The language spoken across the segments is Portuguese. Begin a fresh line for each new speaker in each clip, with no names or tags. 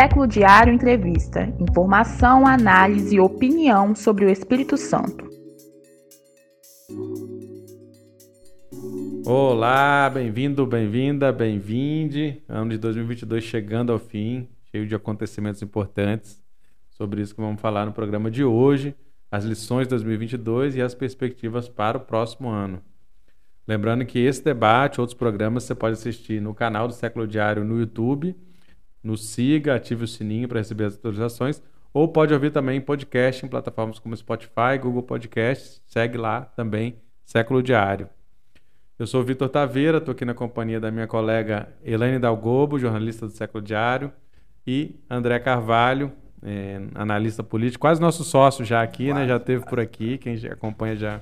Século Diário Entrevista. Informação, análise e opinião sobre o Espírito Santo.
Olá, bem-vindo, bem-vinda, bem-vinde. Ano de 2022 chegando ao fim, cheio de acontecimentos importantes. Sobre isso que vamos falar no programa de hoje, as lições de 2022 e as perspectivas para o próximo ano. Lembrando que esse debate, outros programas, você pode assistir no canal do Século Diário no YouTube, no Siga, ative o sininho para receber as atualizações, ou pode ouvir também podcast em plataformas como Spotify, Google Podcasts, segue lá também Século Diário. Eu sou o Vitor Taveira, estou aqui na companhia da minha colega Elaine Dalgobo, jornalista do Século Diário, e André Carvalho, é, analista político, quase nosso sócio já aqui, quase, né? Já teve por aqui, quem já acompanha já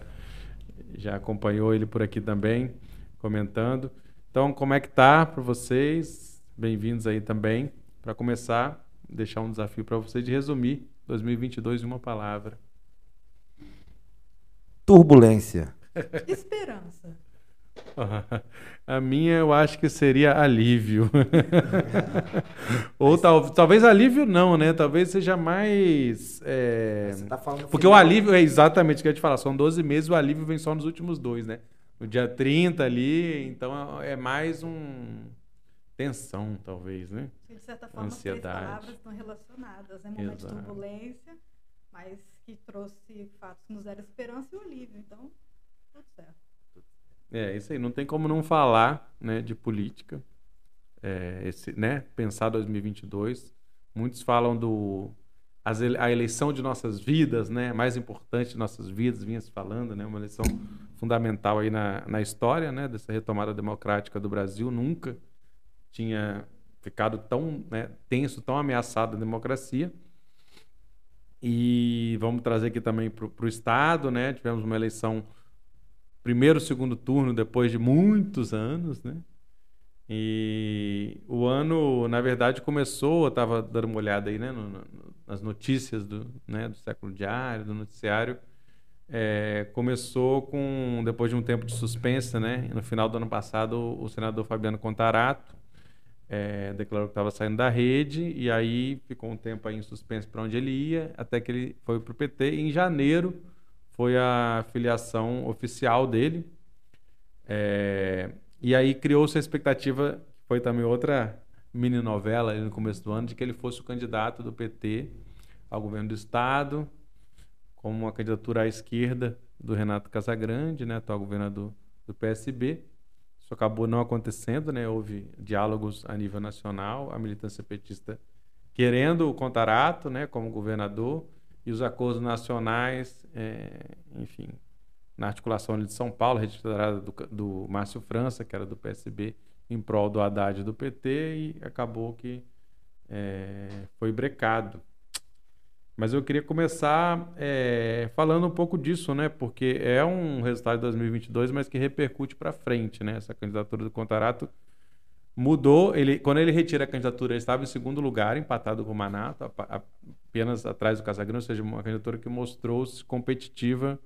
já acompanhou ele por aqui também, comentando. Então, como é que tá para vocês? Bem-vindos aí também. Para começar, deixar um desafio para vocês de resumir 2022 em uma palavra.
Turbulência.
Esperança.
A minha eu acho que seria alívio. Ou tal, talvez alívio não, né? Talvez seja mais. É... Tá Porque final. o alívio é exatamente o que eu ia te falar. São 12 meses, o alívio vem só nos últimos dois, né? No dia 30 ali, então é mais um. Tensão, talvez, né?
De certa forma, Ansiedade. as palavras estão relacionadas, né? Momento Exato. de turbulência, mas que trouxe fatos que nos deram esperança e o alívio. Então, tudo certo.
É, isso aí. Não tem como não falar né, de política. É, esse, né, pensar 2022. Muitos falam do as, a eleição de nossas vidas, né, mais importante de nossas vidas, vinha se falando, né, uma eleição fundamental aí na, na história, né, dessa retomada democrática do Brasil. Nunca tinha ficado tão né, tenso, tão ameaçada a democracia. E vamos trazer aqui também para o Estado, né? Tivemos uma eleição primeiro, segundo turno depois de muitos anos, né? E o ano, na verdade, começou, eu estava dando uma olhada aí, né, no, no, nas notícias do, né, do século diário, do noticiário, é, começou com, depois de um tempo de suspensa, né, no final do ano passado, o, o senador Fabiano Contarato é, declarou que estava saindo da rede, e aí ficou um tempo aí em suspenso para onde ele ia, até que ele foi para o PT, e em janeiro foi a filiação oficial dele. É, e aí criou-se a expectativa, foi também outra mini novela no começo do ano, de que ele fosse o candidato do PT ao governo do Estado, como uma candidatura à esquerda do Renato Casagrande, né, atual governador do PSB. Isso acabou não acontecendo, né? houve diálogos a nível nacional, a militância petista querendo o Contarato né, como governador, e os acordos nacionais, é, enfim, na articulação de São Paulo, registrada do, do Márcio França, que era do PSB, em prol do Haddad do PT, e acabou que é, foi brecado. Mas eu queria começar é, falando um pouco disso, né? Porque é um resultado de 2022, mas que repercute para frente, né? Essa candidatura do Contarato mudou. Ele, quando ele retira a candidatura, ele estava em segundo lugar, empatado com o Manato, apenas atrás do Casagrande, ou seja, uma candidatura que mostrou-se competitiva,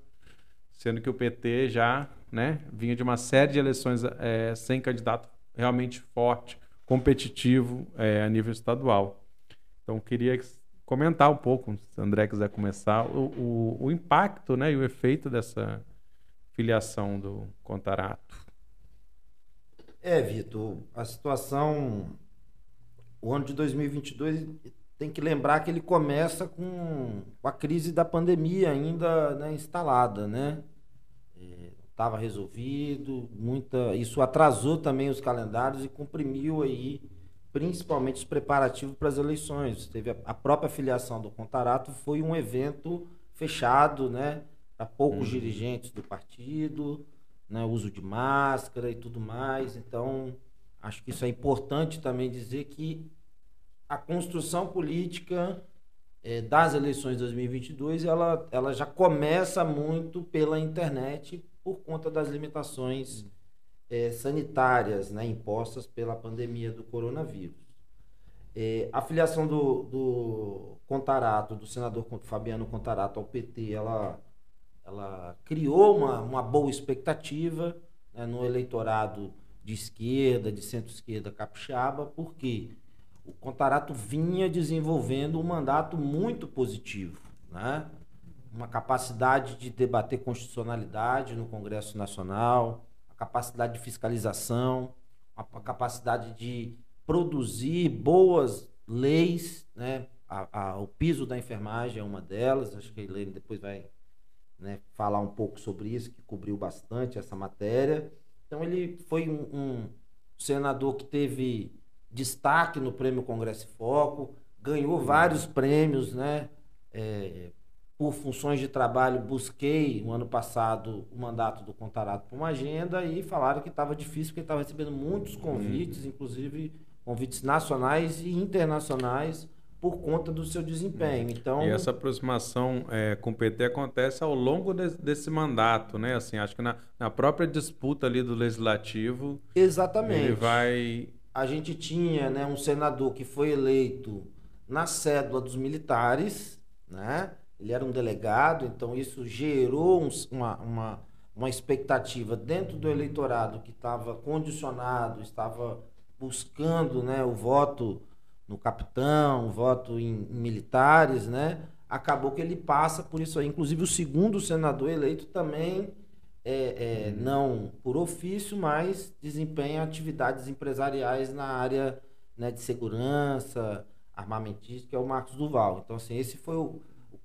sendo que o PT já né, vinha de uma série de eleições é, sem candidato realmente forte, competitivo é, a nível estadual. Então, queria comentar um pouco, se o André quiser começar, o, o, o impacto né, e o efeito dessa filiação do Contarato.
É, Vitor, a situação. O ano de 2022 tem que lembrar que ele começa com, a crise da pandemia ainda né, instalada, né? Estava é, resolvido, muita. Isso atrasou também os calendários e comprimiu aí, principalmente os preparativos para as eleições. Teve a, a própria filiação do Contarato, foi um evento fechado, né? Para poucos uhum. dirigentes do partido né, uso de máscara e tudo mais. Então, acho que isso é importante também dizer que a construção política é, das eleições de 2022 ela, ela já começa muito pela internet por conta das limitações é, sanitárias né, impostas pela pandemia do coronavírus. É, a filiação do, do Contarato, do senador Fabiano Contarato ao PT, ela ela criou uma, uma boa expectativa né, no eleitorado de esquerda, de centro-esquerda capixaba, porque o Contarato vinha desenvolvendo um mandato muito positivo, né? uma capacidade de debater constitucionalidade no Congresso Nacional, capacidade de fiscalização, a capacidade de produzir boas leis, né? A, a, o piso da enfermagem é uma delas, acho que a Helene depois vai né, falar um pouco sobre isso, que cobriu bastante essa matéria. Então ele foi um, um senador que teve destaque no Prêmio Congresso Foco, ganhou vários prêmios, né? É, por funções de trabalho, busquei no ano passado o mandato do Contarato para uma agenda e falaram que estava difícil, porque estava recebendo muitos convites, uhum. inclusive convites nacionais e internacionais, por conta do seu desempenho. Uhum. Então,
e essa aproximação é, com o PT acontece ao longo de, desse mandato, né? Assim, acho que na, na própria disputa ali do legislativo.
Exatamente.
Ele vai.
A gente tinha né, um senador que foi eleito na cédula dos militares, né? Ele era um delegado, então isso gerou um, uma, uma, uma expectativa dentro do eleitorado que estava condicionado, estava buscando né, o voto no capitão, o voto em, em, militares, né? Acabou que ele passa por isso aí. Inclusive o segundo senador eleito também é, é, não por ofício, mas desempenha atividades empresariais na área né, de segurança, armamentística, é o Marcos Duval. Então, assim, esse foi o,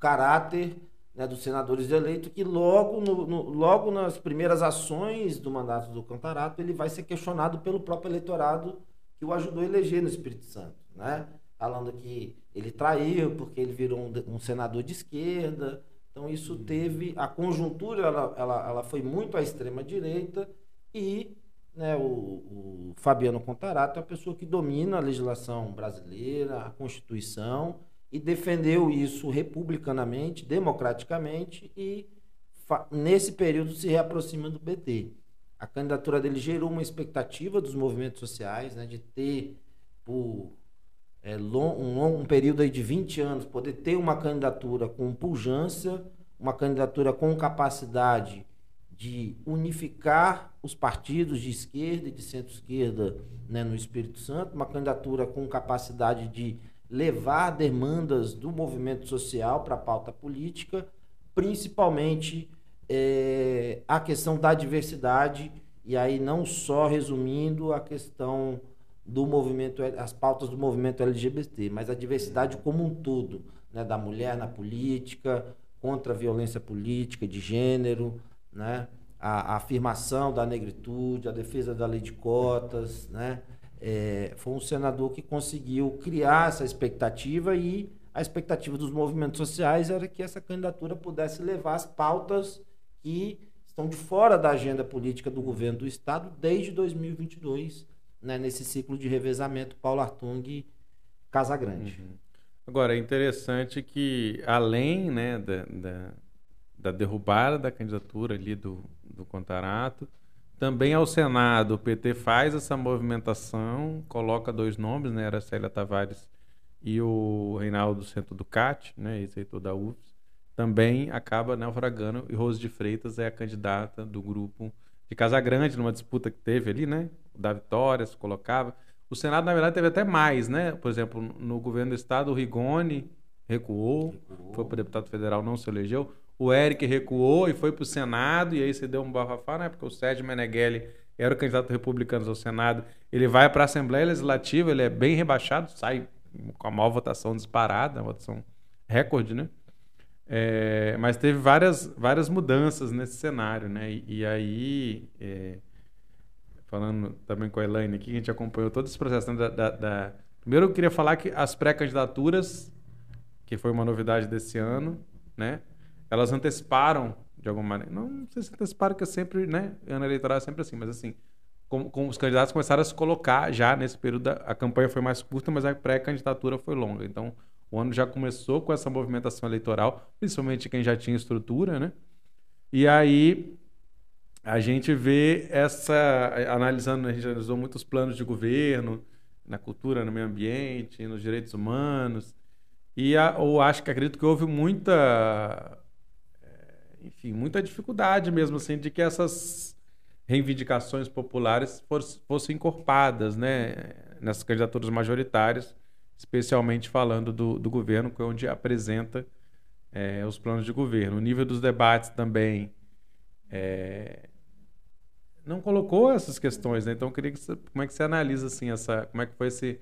caráter né, dos senadores eleitos, que logo, no, no, logo nas primeiras ações do mandato do Cantarato, ele vai ser questionado pelo próprio eleitorado que o ajudou a eleger no Espírito Santo. Né? Falando que ele traiu porque ele virou um, um senador de esquerda. Então, isso teve. A conjuntura ela, ela, ela foi muito à extrema-direita e né, o, o Fabiano Contarato é a pessoa que domina a legislação brasileira, a Constituição e defendeu isso republicanamente, democraticamente e nesse período se reaproxima do PT. A candidatura dele gerou uma expectativa dos movimentos sociais, né, de ter por é, long, um, long, um período aí de 20 anos, poder ter uma candidatura com pujança, uma candidatura com capacidade de unificar os partidos de esquerda e de centro-esquerda né, no Espírito Santo, uma candidatura com capacidade de levar demandas do movimento social para a pauta política, principalmente é, a questão da diversidade, e aí não só resumindo a questão do movimento, as pautas do movimento LGBT, mas a diversidade como um todo, né, da mulher na política, contra a violência política de gênero, né, a, a afirmação da negritude, a defesa da lei de cotas, né, é, foi um senador que conseguiu criar essa expectativa e a expectativa dos movimentos sociais era que essa candidatura pudesse levar as pautas que estão de fora da agenda política do governo do Estado desde 2022, né, nesse ciclo de revezamento Paulo Artung Casagrande. Uhum.
Agora, é interessante que, além né, da, da, da derrubada da candidatura ali do, do Contarato, também ao Senado, o PT faz essa movimentação, coloca dois nomes, né? Era Célia Tavares e o Reinaldo Centro Ducati, né? Ex-reitor da UFS. Também acaba naufragando e Rose de Freitas é a candidata do grupo de Casagrande, numa disputa que teve ali, né? Da Vitória se colocava. O Senado, na verdade, teve até mais, né? Por exemplo, no governo do Estado, o Rigoni recuou, recuou. foi para deputado federal, não se elegeu o Eric recuou e foi para o Senado, e aí você deu um bafafá, né? Porque o Sérgio Meneghelli era o candidato republicano ao Senado. Ele vai para a Assembleia Legislativa, ele é bem rebaixado, sai com a maior votação disparada, uma votação recorde, né? É, mas teve várias, várias mudanças nesse cenário, né? E, e aí, é, falando também com a Elaine aqui, a gente acompanhou todo esse processo. Né? Da, da, da... Primeiro, eu queria falar que as pré-candidaturas, que foi uma novidade desse ano, né? Elas anteciparam de alguma maneira. Não, não sei se anteciparam, que é sempre, né? Ano eleitoral é sempre assim, mas assim, como, como os candidatos começaram a se colocar já nesse período, da, a campanha foi mais curta, mas a pré-candidatura foi longa. Então, o ano já começou com essa movimentação eleitoral, principalmente quem já tinha estrutura, né? E aí a gente vê essa, analisando, a gente analisou muitos planos de governo, na cultura, no meio ambiente, nos direitos humanos, e a, ou acho que acredito que houve muita enfim, muita dificuldade mesmo assim de que essas reivindicações populares fossem encorpadas, né, nessas candidaturas majoritárias especialmente falando do, do governo, que é onde apresenta é, os planos de governo. O nível dos debates também é, não colocou essas questões, né? Então, eu queria que você, como é que você analisa assim essa, como é que foi esse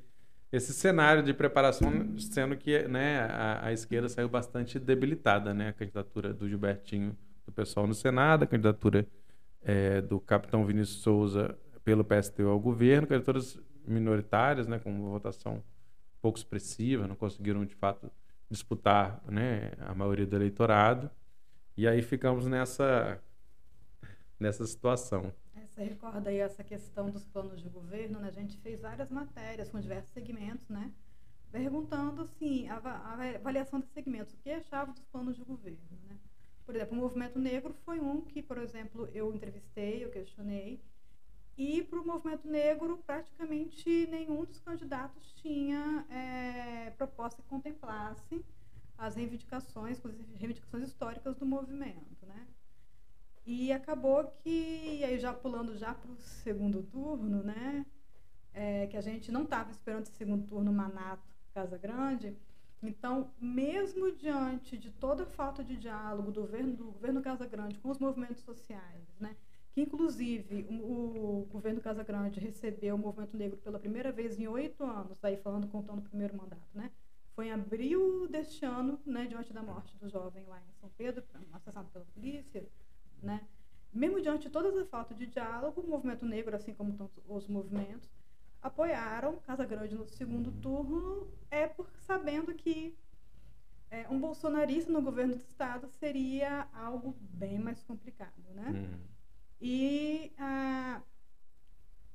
esse cenário de preparação, sendo que né, a, a esquerda saiu bastante debilitada, né? A candidatura do Gilbertinho do pessoal no Senado, a candidatura é, do capitão Vinícius Souza pelo PSTU ao governo, candidaturas minoritárias, né, com uma votação pouco expressiva, não conseguiram de fato disputar né, a maioria do eleitorado. E aí ficamos nessa, nessa situação.
Você recorda aí essa questão dos planos de governo, né? A gente fez várias matérias com diversos segmentos, né? Perguntando, assim, a, avaliação dos segmentos, o que achava dos planos de governo, né? Por exemplo, o movimento negro foi um que, por exemplo, eu entrevistei, eu questionei, e para o movimento negro, praticamente nenhum dos candidatos tinha é, proposta que contemplasse as reivindicações, inclusive reivindicações históricas do movimento, né? E acabou que, aí já pulando já para o segundo turno, né? É, que a gente não estava esperando esse segundo turno Manato, Casa Grande. Então, mesmo diante de toda a falta de diálogo do governo, do governo Casa Grande com os movimentos sociais, né? que inclusive o, o governo Casa Grande recebeu o movimento negro pela primeira vez em oito anos, aí falando contando o primeiro mandato, né? Foi em abril deste ano, né, diante da morte do jovem lá em São Pedro, assassinado pela polícia, né? Mesmo diante de toda essa falta de diálogo, o movimento negro, assim como todos os movimentos, apoiaram Casa Grande no segundo turno, é por sabendo que é, um bolsonarista no governo do estado seria algo bem mais complicado, né? Uhum. E ah,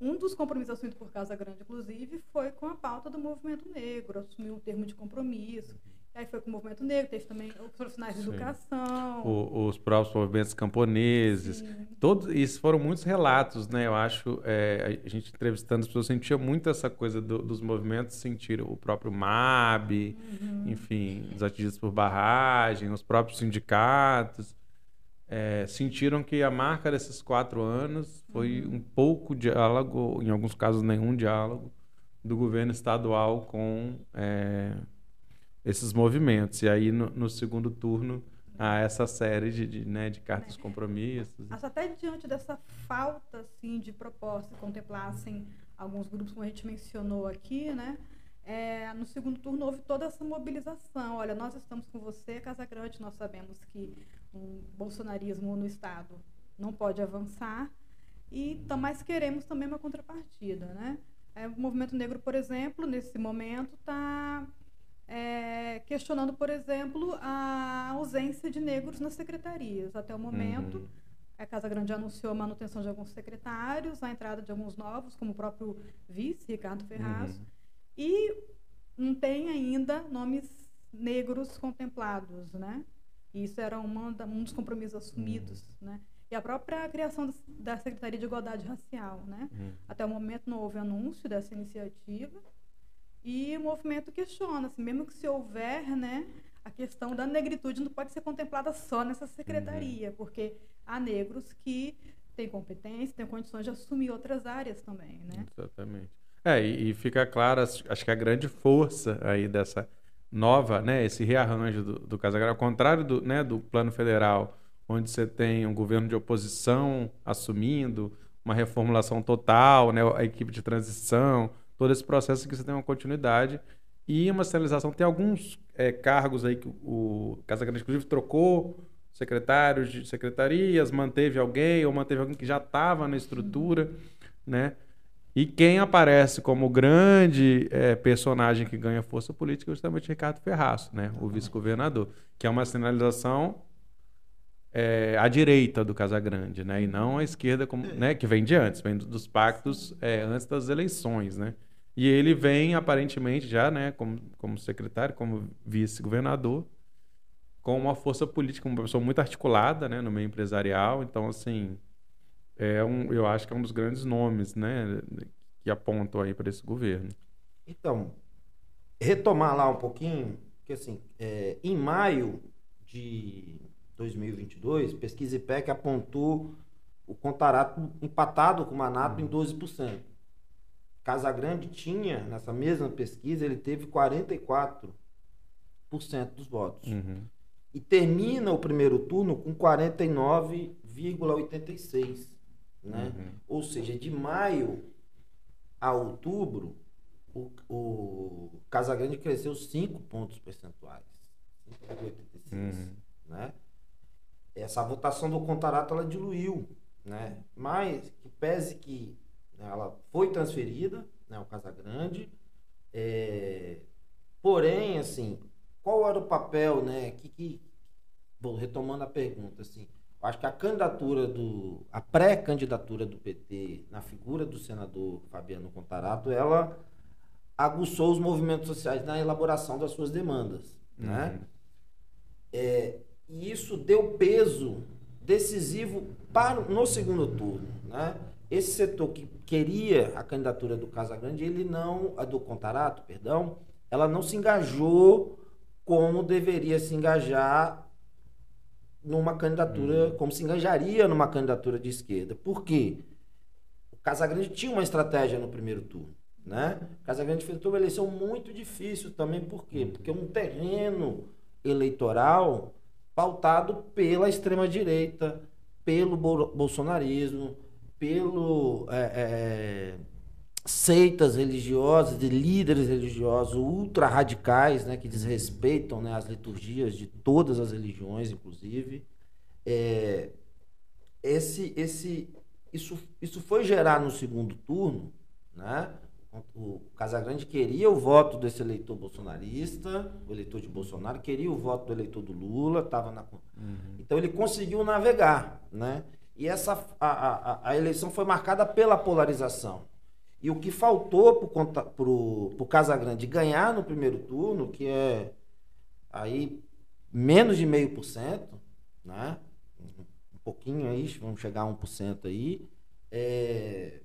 um dos compromissos assumidos por Casa Grande, inclusive, foi com a pauta do movimento negro, assumiu um termo de compromisso. Aí foi com o movimento negro, teve também os profissionais de Sim. educação.
O, os próprios movimentos camponeses. Todos, isso foram muitos relatos, né? Eu acho, é, a gente entrevistando as pessoas sentia muito essa coisa do, dos movimentos, sentir o próprio MAB, uhum. enfim, os atingidos por barragem, os próprios sindicatos é, sentiram que a marca desses quatro anos foi uhum. um pouco diálogo, em alguns casos nenhum diálogo, do governo estadual com é, esses movimentos. E aí, no, no, segundo turno, há essa série de, de, né, de cartas é. compromissos.
Acho até diante dessa falta assim, de propostas que contemplassem alguns grupos, como a gente mencionou aqui, né? É, no segundo turno houve toda essa mobilização. Olha, nós estamos com você, Casa Grande, nós sabemos que um bolsonarismo no Estado não pode avançar, e mas queremos também uma contrapartida. Né? É, o movimento negro, por exemplo, nesse momento está é, questionando, por exemplo, a ausência de negros nas secretarias. Até o momento, uhum. a Casa Grande anunciou a manutenção de alguns secretários, a entrada de alguns novos, como o próprio vice, Ricardo Ferraz, uhum. e não tem ainda nomes negros contemplados, né? Isso era uma, um dos compromissos assumidos, uhum. né? E a própria criação da Secretaria de Igualdade Racial, né? Uhum. Até o momento não houve anúncio dessa iniciativa e o movimento questiona, assim, mesmo que se houver, né, a questão da negritude não pode ser contemplada só nessa secretaria, uhum. porque há negros que têm competência, têm condições de assumir outras áreas também, né?
Exatamente. É, e, e fica claro, acho que a grande força aí dessa nova, né, esse rearranjo do, do Casagrande, ao contrário do, né, do plano federal, onde você tem um governo de oposição assumindo uma reformulação total, né, a equipe de transição, todo esse processo que você tem uma continuidade e uma sinalização. Tem alguns é, cargos aí que o Casagrande, inclusive, trocou secretários de secretarias, manteve alguém ou manteve alguém que já estava na estrutura, né? E quem aparece como grande é, personagem que ganha força política é justamente Ricardo Ferraço, né? o vice-governador, que é uma sinalização é, à direita do Casagrande, né? e não à esquerda, como, né? que vem de antes, vem dos pactos é, antes das eleições. Né? E ele vem, aparentemente, já né? como, como secretário, como vice-governador, com uma força política, uma pessoa muito articulada né? no meio empresarial. Então, assim, é um, eu acho que é um dos grandes nomes, né, que apontam aí para esse governo.
Então, retomar lá um pouquinho, que assim, é, em maio de 2022, pesquisa IPEC apontou o Contarato empatado com o Manato uhum. em 12%. Casagrande tinha, nessa mesma pesquisa, ele teve 44% dos votos.
Uhum.
E termina o primeiro turno com 49,86%. Né?
Uhum.
Ou seja, de maio a outubro, o, o Casagrande cresceu 5 pontos percentuais. 5,86.
Uhum.
Né? Essa votação do Contarato ela diluiu. Né? Mas, que pese que ela foi transferida, né, o Casagrande, é, porém, assim, qual era o papel, né? Que, que, bom, retomando a pergunta, assim, acho que a candidatura do. a pré-candidatura do PT na figura do senador Fabiano Contarato, ela aguçou os movimentos sociais na elaboração das suas demandas. Né?
Uhum.
É, e isso deu peso decisivo para no segundo turno. Né? Esse setor que queria a candidatura do Casagrande, ele não, a do Contarato, perdão, ela não se engajou como deveria se engajar numa candidatura, como se engajaria numa candidatura de esquerda. Por quê? O Casagrande tinha uma estratégia no primeiro turno. Né? O Casagrande fez uma eleição muito difícil também, por quê? Porque é um terreno eleitoral pautado pela extrema-direita, pelo bol- bolsonarismo, pelo é, é, seitas religiosas, de líderes religiosos ultra radicais, né, que desrespeitam né, as liturgias de todas as religiões, inclusive. É, esse, esse, isso, isso foi gerar no segundo turno, né? O Casagrande queria o voto desse eleitor bolsonarista, o eleitor de Bolsonaro, queria o voto do eleitor do Lula, estava na. Então ele conseguiu navegar, né? E essa a, a, a eleição foi marcada pela polarização. E o que faltou para o Casagrande ganhar no primeiro turno, que é aí menos de meio por cento, né? Um pouquinho aí, vamos chegar a 1% aí. É...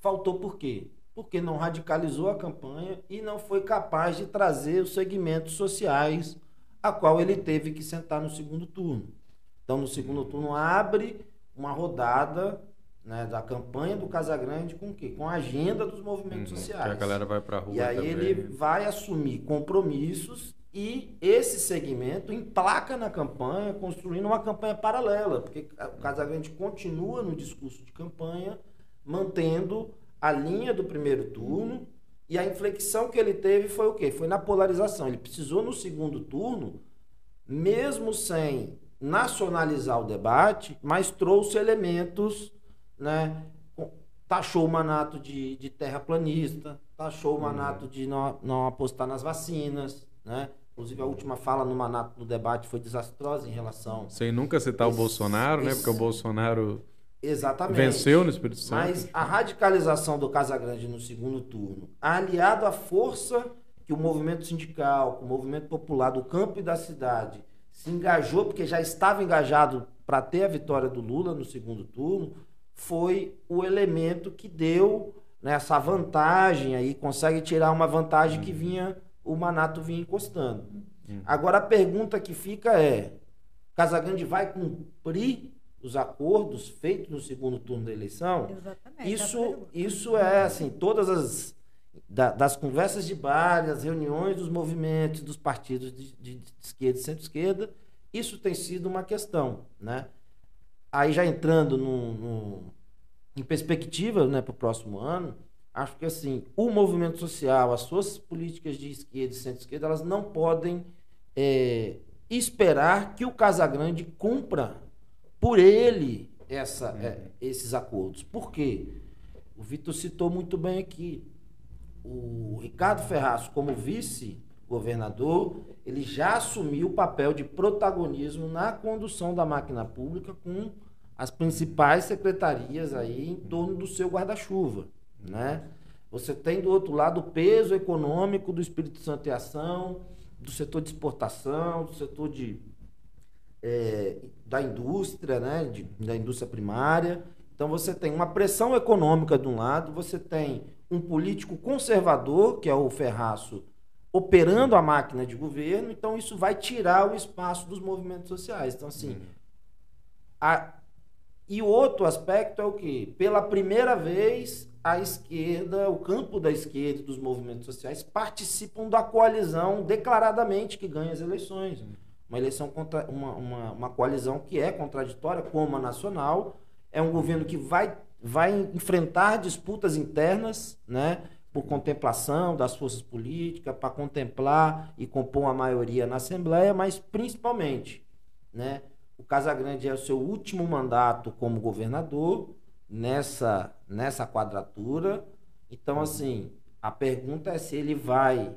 Faltou por quê? Porque não radicalizou a campanha e não foi capaz de trazer os segmentos sociais a qual ele teve que sentar no segundo turno. Então, no segundo turno, abre uma rodada né, da campanha do Casagrande com o quê? Com a agenda dos movimentos
Uhum.
sociais.
Que a galera vai pra rua
E aí
também.
ele vai assumir compromissos e esse segmento emplaca na campanha, construindo uma campanha paralela, porque o Casagrande continua no discurso de campanha, mantendo a linha do primeiro turno, e a inflexão que ele teve foi o quê? Foi na polarização. Ele precisou no segundo turno, mesmo sem nacionalizar o debate, mas trouxe elementos, né? Taxou o manato de, de terraplanista, taxou o manato de não, não apostar nas vacinas, né? Inclusive a última fala no manato no debate foi desastrosa em relação.
Sem nunca citar
Esse-
o Bolsonaro, né?
esse-
Porque o Bolsonaro
Exatamente.
venceu no Espírito Santo.
Mas a radicalização do Casagrande no segundo turno, aliado à força que o movimento sindical, o movimento popular do campo e da cidade se engajou, porque já estava engajado para ter a vitória do Lula no segundo turno, foi o elemento que deu né, essa vantagem aí, consegue tirar uma vantagem que vinha, o Manato vinha encostando. Agora a pergunta que fica é: Casagrande vai cumprir os acordos feitos no segundo turno da eleição?
Exatamente.
Isso,
essa pergunta.
isso é assim, todas as da- das conversas de bar, as reuniões dos movimentos, dos partidos de, de- de esquerda e centro-esquerda, isso tem sido uma questão, né? Aí já entrando no, no- em perspectiva né, para o próximo ano, acho que assim, o movimento social, as suas políticas de esquerda e centro-esquerda, elas não podem é, esperar que o Casagrande cumpra por ele essa, é, esses acordos. Por quê? O Vitor citou muito bem aqui. O Ricardo Ferraz, como vice-governador, ele já assumiu o papel de protagonismo na condução da máquina pública com as principais secretarias aí em torno do seu guarda-chuva, né? Você tem do outro lado o peso econômico do Espírito Santo em ação, do setor de exportação, do setor de é, da indústria, né, de- da indústria primária. Então você tem uma pressão econômica de um lado, você tem um político conservador, que é o Ferraço, operando a máquina de governo, então isso vai tirar o espaço dos movimentos sociais. Então, assim, a- e outro aspecto é o que? Pela primeira vez, a esquerda, o campo da esquerda e dos movimentos sociais participam da coalizão declaradamente que ganha as eleições. Uma eleição contra uma, uma, uma coalizão que é contraditória, como a nacional, é um governo que vai, vai enfrentar disputas internas, né? Por contemplação das forças políticas, para contemplar e compor uma maioria na Assembleia, mas principalmente, né? O Casagrande é o seu último mandato como governador nessa, nessa quadratura. Então, assim, a pergunta é se ele vai,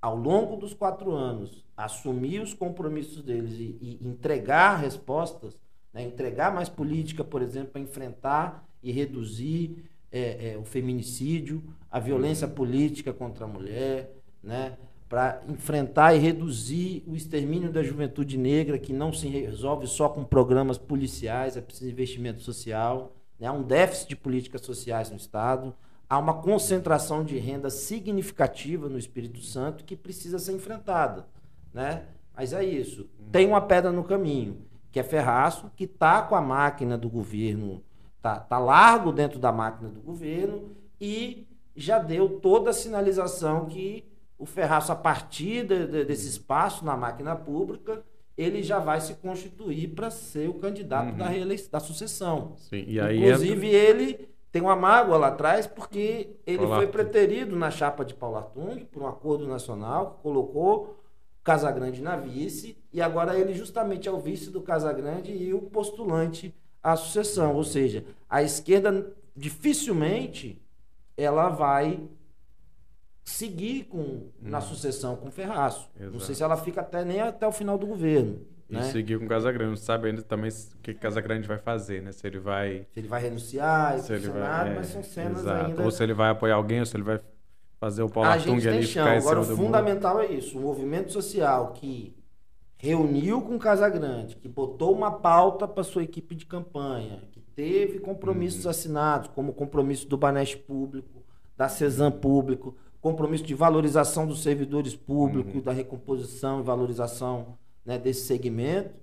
ao longo dos quatro anos, assumir os compromissos deles e, e entregar respostas, né? entregar mais política, por exemplo, para enfrentar e reduzir é, é, o feminicídio, a violência política contra a mulher, né? para enfrentar e reduzir o extermínio da juventude negra, que não se resolve só com programas policiais, é preciso investimento social. Né? Há um déficit de políticas sociais no Estado, há uma concentração de renda significativa no Espírito Santo que precisa ser enfrentada. Né? Mas é isso. Tem uma pedra no caminho, que é Ferraço, que está com a máquina do governo, está tá largo dentro da máquina do governo e já deu toda a sinalização que o Ferraço, a partir de, de, desse espaço na máquina pública, ele já vai se constituir para ser o candidato uhum. da, reeleição, da sucessão.
Sim, e aí
Inclusive, entra... ele tem uma mágoa lá atrás, porque ele Paulo foi preterido na chapa de Paulo Artung, por um acordo nacional, que colocou Casagrande na vice, e agora ele justamente é o vice do Casagrande e o postulante à sucessão. Ou seja, a esquerda dificilmente ela vai seguir com, hum. na sucessão com Ferraço. Exato. Não sei se ela fica até nem até o final do governo.
E né? seguir com Casagrande, não sabe ainda também o que Casagrande vai fazer, né? Se ele vai.
Se ele vai renunciar, se ele vai, é, mas são cenas exato. ainda.
Ou se ele vai apoiar alguém, ou se ele vai fazer o Paulo Artung ali
chão. ficar Agora, o fundamental é isso: o movimento social que reuniu com Casagrande, que botou uma pauta para sua equipe de campanha, que teve compromissos uhum. assinados, como o compromisso do Banesp Público, da Cesam Público, compromisso de valorização dos servidores públicos, uhum. da recomposição e valorização né, desse segmento,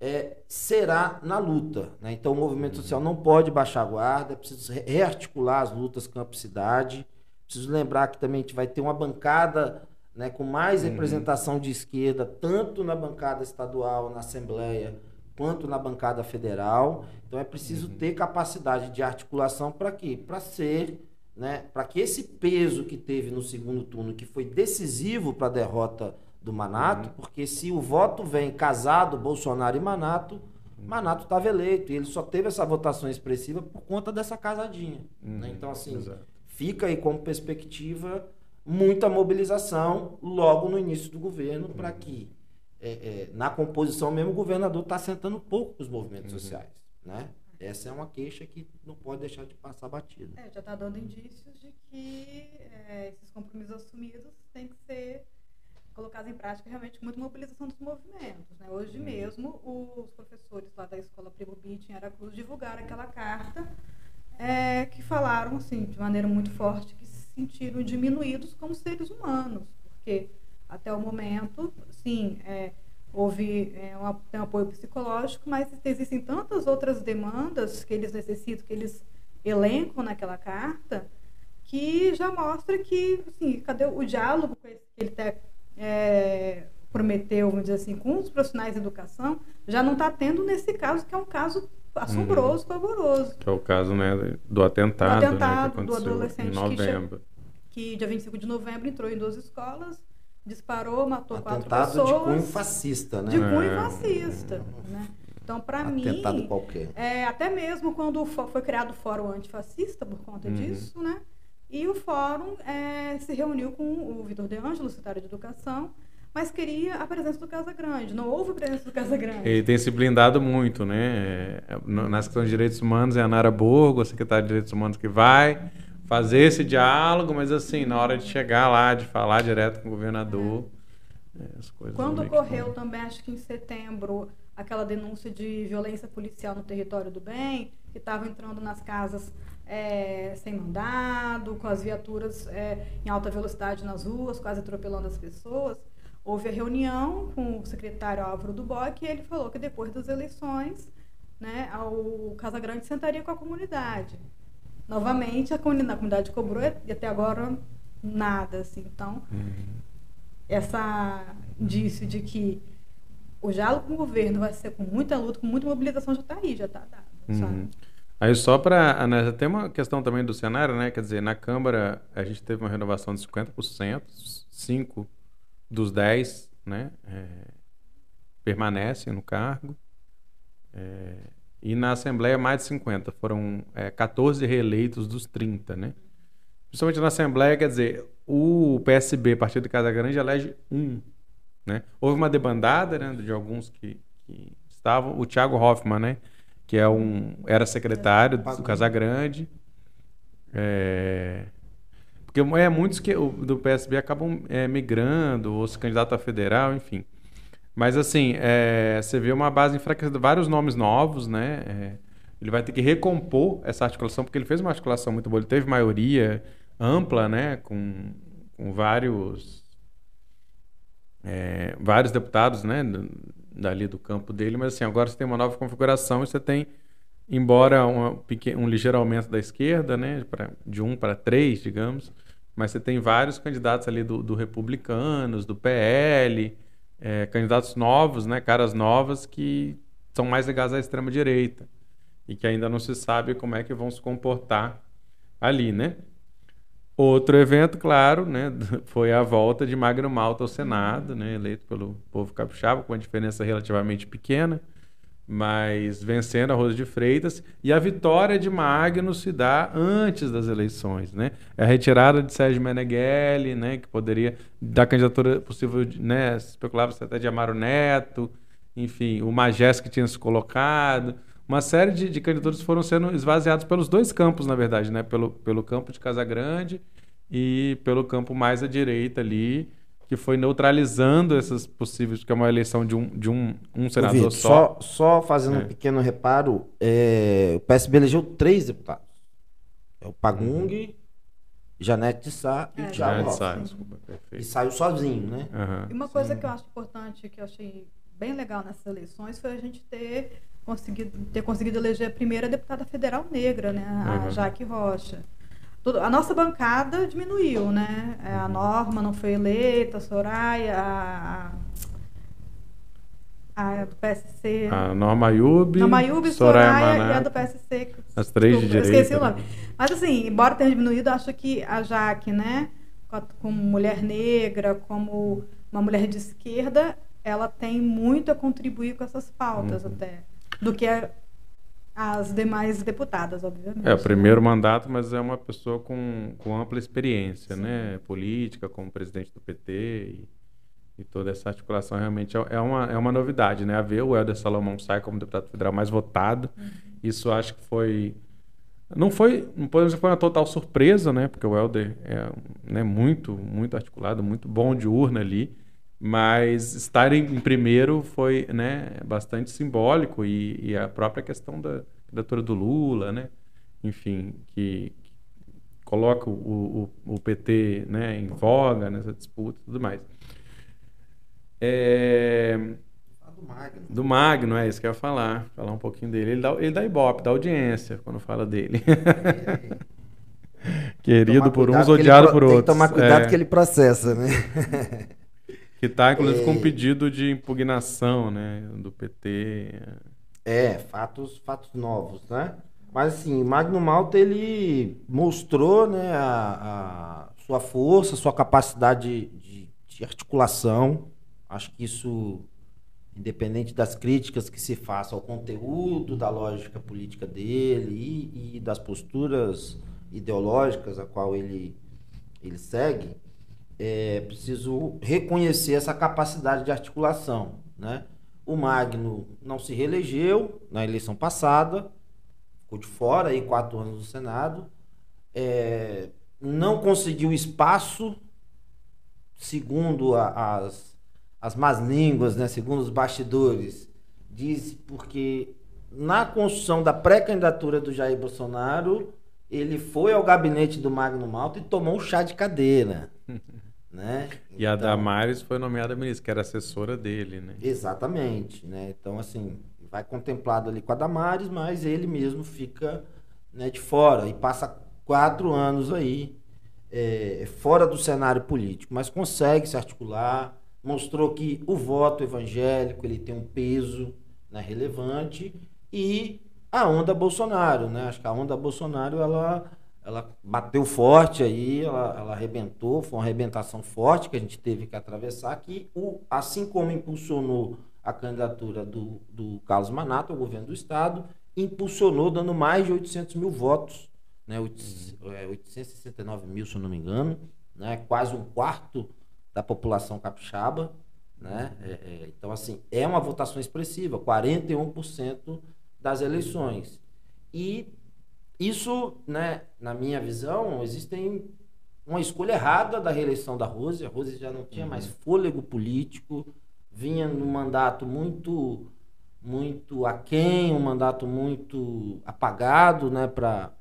é, será na luta. Né? Então, o movimento uhum. social não pode baixar a guarda, é preciso rearticular as lutas campo-cidade. Preciso lembrar que também a gente vai ter uma bancada né, com mais uhum. representação de esquerda, tanto na bancada estadual, na Assembleia, quanto na bancada federal. Então, é preciso uhum. ter capacidade de articulação para quê? Para ser né, para que esse peso que teve no segundo turno, que foi decisivo para a derrota do Manato, uhum. porque se o voto vem casado Bolsonaro e Manato, uhum. Manato estava eleito e ele só teve essa votação expressiva por conta dessa casadinha. Né? Uhum. Né? Então, assim, Exato. fica aí como perspectiva muita mobilização logo no início do governo para uhum. que, é, é, na composição mesmo, o governador está sentando pouco com os movimentos uhum. sociais. Né? Essa é uma queixa que não pode deixar de passar batida.
É, já está dando indícios de que é, esses compromissos assumidos têm que ser colocados em prática realmente com muita mobilização dos movimentos. Né? Hoje uhum. mesmo, os professores lá da escola Primo Beach em Aracruz divulgaram aquela carta é, que falaram assim, de maneira muito forte que sentiram diminuídos como seres humanos, porque até o momento, sim, é, houve é, um, tem um apoio psicológico, mas existem tantas outras demandas que eles necessitam, que eles elencam naquela carta, que já mostra que, assim, cadê o diálogo que ele até é, prometeu, vamos dizer assim, com os profissionais de educação, já não está tendo nesse caso, que é um caso assombroso, uhum. pavoroso.
Que é o caso né, do atentado,
do, atentado,
né,
do adolescente em novembro. Que, dia 25 de novembro entrou em duas escolas, disparou, matou Atentado quatro pessoas.
de cunho fascista, né?
De cunho é. fascista, né? Então, para mim,
qualquer.
É, até mesmo quando foi criado o Fórum Antifascista por conta uhum. disso, né? E o Fórum é, se reuniu com o Vitor De Angelo, secretário de Educação, mas queria a presença do Casa Grande. Não houve presença do Casa Grande.
Ele tem se blindado muito, né? É, nas questões de direitos humanos é a Nara Borgo, a secretária de Direitos Humanos, que vai fazer esse diálogo, mas assim, na hora de chegar lá, de falar direto com o governador, é. as coisas.
Quando ocorreu também, acho que em setembro, aquela denúncia de violência policial no território do bem, que estava entrando nas casas é, sem mandado, com as viaturas é, em alta velocidade nas ruas, quase atropelando as pessoas. Houve a reunião com o secretário Álvaro Duboc e ele falou que depois das eleições, né, o Casa Grande sentaria com a comunidade. Novamente a comunidade, a comunidade cobrou e até agora nada, assim. Então, uhum. essa indício de que o diálogo com o governo vai ser com muita luta, com muita mobilização, já está aí, já está dado, uhum.
Aí só para né, tem uma questão também do cenário, né? Quer dizer, na Câmara a gente teve uma renovação de 50%, 5 dos 10, né? É, permanecem no cargo. É, e na Assembleia mais de 50, foram é, 14 reeleitos dos 30, né? Principalmente na Assembleia, quer dizer, o PSB, Partido de Casa Grande, elege um, né? Houve uma debandada, né, de alguns que, que estavam, o Thiago Hoffmann, né, que é um, era secretário do Casa Grande, é, porque é muitos que do PSB acabam é, migrando ou se candidato a federal, enfim. Mas assim, é, você vê uma base enfraquecida, vários nomes novos, né? É, ele vai ter que recompor essa articulação, porque ele fez uma articulação muito boa. Ele teve maioria ampla, né? Com, com vários, é, vários deputados, né? Dali do campo dele. Mas assim, agora você tem uma nova configuração e você tem, embora uma, um ligeiro aumento da esquerda, né? Pra, de um para três, digamos. Mas você tem vários candidatos ali do, do Republicanos, do PL é, candidatos novos, né, caras novas que são mais ligados à extrema direita e que ainda não se sabe como é que vão se comportar ali, né? Outro evento, claro, né, foi a volta de Magno Malta ao Senado, né, eleito pelo povo capixaba com uma diferença relativamente pequena mas vencendo a Rosa de Freitas. E a vitória de Magno se dá antes das eleições. Né? É a retirada de Sérgio Meneghelli, né, que poderia, da candidatura possível, né, especulava-se até de Amaro Neto, enfim, o Magés que tinha se colocado. Uma série de, de candidaturas foram sendo esvaziados pelos dois campos, na verdade, né? pelo, pelo campo de Casagrande e pelo campo mais à direita ali, que foi neutralizando essas possíveis, que é uma eleição de um, de um, um senador Vitor,
só. só. Só fazendo é. um pequeno reparo, é, o PSB elegeu três deputados. É o Pagung, uhum. Janete de Sá e é, Thiago Sá, desculpa, E saiu sozinho, né?
Uhum, e uma sim. coisa que eu acho importante, que eu achei bem legal nessas eleições, foi a gente ter conseguido, ter conseguido eleger a primeira deputada federal negra, né? A uhum. Jaque Rocha. Tudo, a nossa bancada diminuiu, né? É, a Norma não foi eleita, a Soraya, a, a do PSC.
A Norma Ayub,
Norma Ayub Soraya, Soraya e a do PSC.
As três de direita. Esqueci o nome.
Mas assim, embora tenha diminuído, acho que a Jaque, né? Como mulher negra, como uma mulher de esquerda, ela tem muito a contribuir com essas pautas uhum. até. Do que a, as demais deputadas, obviamente.
É, o primeiro mandato, mas é uma pessoa com, com ampla experiência, Sim. né? Política, como presidente do PT e, e, toda essa articulação realmente é, é, uma, é uma novidade, né? A ver o Helder Salomão sai como deputado federal mais votado, uhum. isso acho que foi... Não foi, não foi uma total surpresa, né? Porque o Helder é né, muito, muito articulado, muito bom de urna ali, mas estar em, primeiro foi né, bastante simbólico e, e, a própria questão da candidatura do Lula, né, enfim, que, que coloca o, o, o, PT né, em voga nessa disputa e tudo mais. É... Do Magno. Do Magno, é isso que eu ia falar. Falar um pouquinho dele. Ele dá, ele dá ibope, dá audiência quando fala dele. Querido por uns, odiado por outros. Tem que
tomar cuidado é. que ele processa, né?
Que está, inclusive, é... com um pedido de impugnação né, do PT.
É, fatos, fatos novos, né? Mas assim, Magno Malta ele mostrou né, a, a sua força, sua capacidade de, de, articulação. Acho que isso, independente das críticas que se façam ao conteúdo da lógica política dele e, e das posturas ideológicas a qual ele, ele segue, é preciso reconhecer essa capacidade de articulação. Né? O Magno não se reelegeu na eleição passada, ficou de fora aí quatro anos do Senado, é, não conseguiu espaço, segundo a, as, as más línguas, né? segundo os bastidores, diz porque na construção da pré-candidatura do Jair Bolsonaro, ele foi ao gabinete do Magno Malta e tomou um chá de cadeira. Né?
E então, a Damares foi nomeada ministra, que era assessora dele, né?
Exatamente, né? Então, assim, vai contemplado ali com a Damares, mas ele mesmo fica né, de fora e passa quatro anos aí é, fora do cenário político, mas consegue se articular, mostrou que o voto evangélico ele tem um peso né, relevante e a onda Bolsonaro, né? Acho que a onda Bolsonaro ela, ela bateu forte aí, ela, ela arrebentou, foi uma arrebentação forte que a gente teve que atravessar, que o, assim como impulsionou a candidatura do, do Carlos Manato ao governo do estado, impulsionou dando mais de 800 mil votos, né? 869 mil, se eu não me engano, né? Quase um quarto da população capixaba, né? É, é, então, assim, é uma votação expressiva, 41% das eleições. E isso, né, na minha visão, existem uma escolha errada da reeleição da Rose. A Rose já não tinha uhum. mais fôlego político, vinha num mandato muito muito aquém, um mandato muito apagado né, para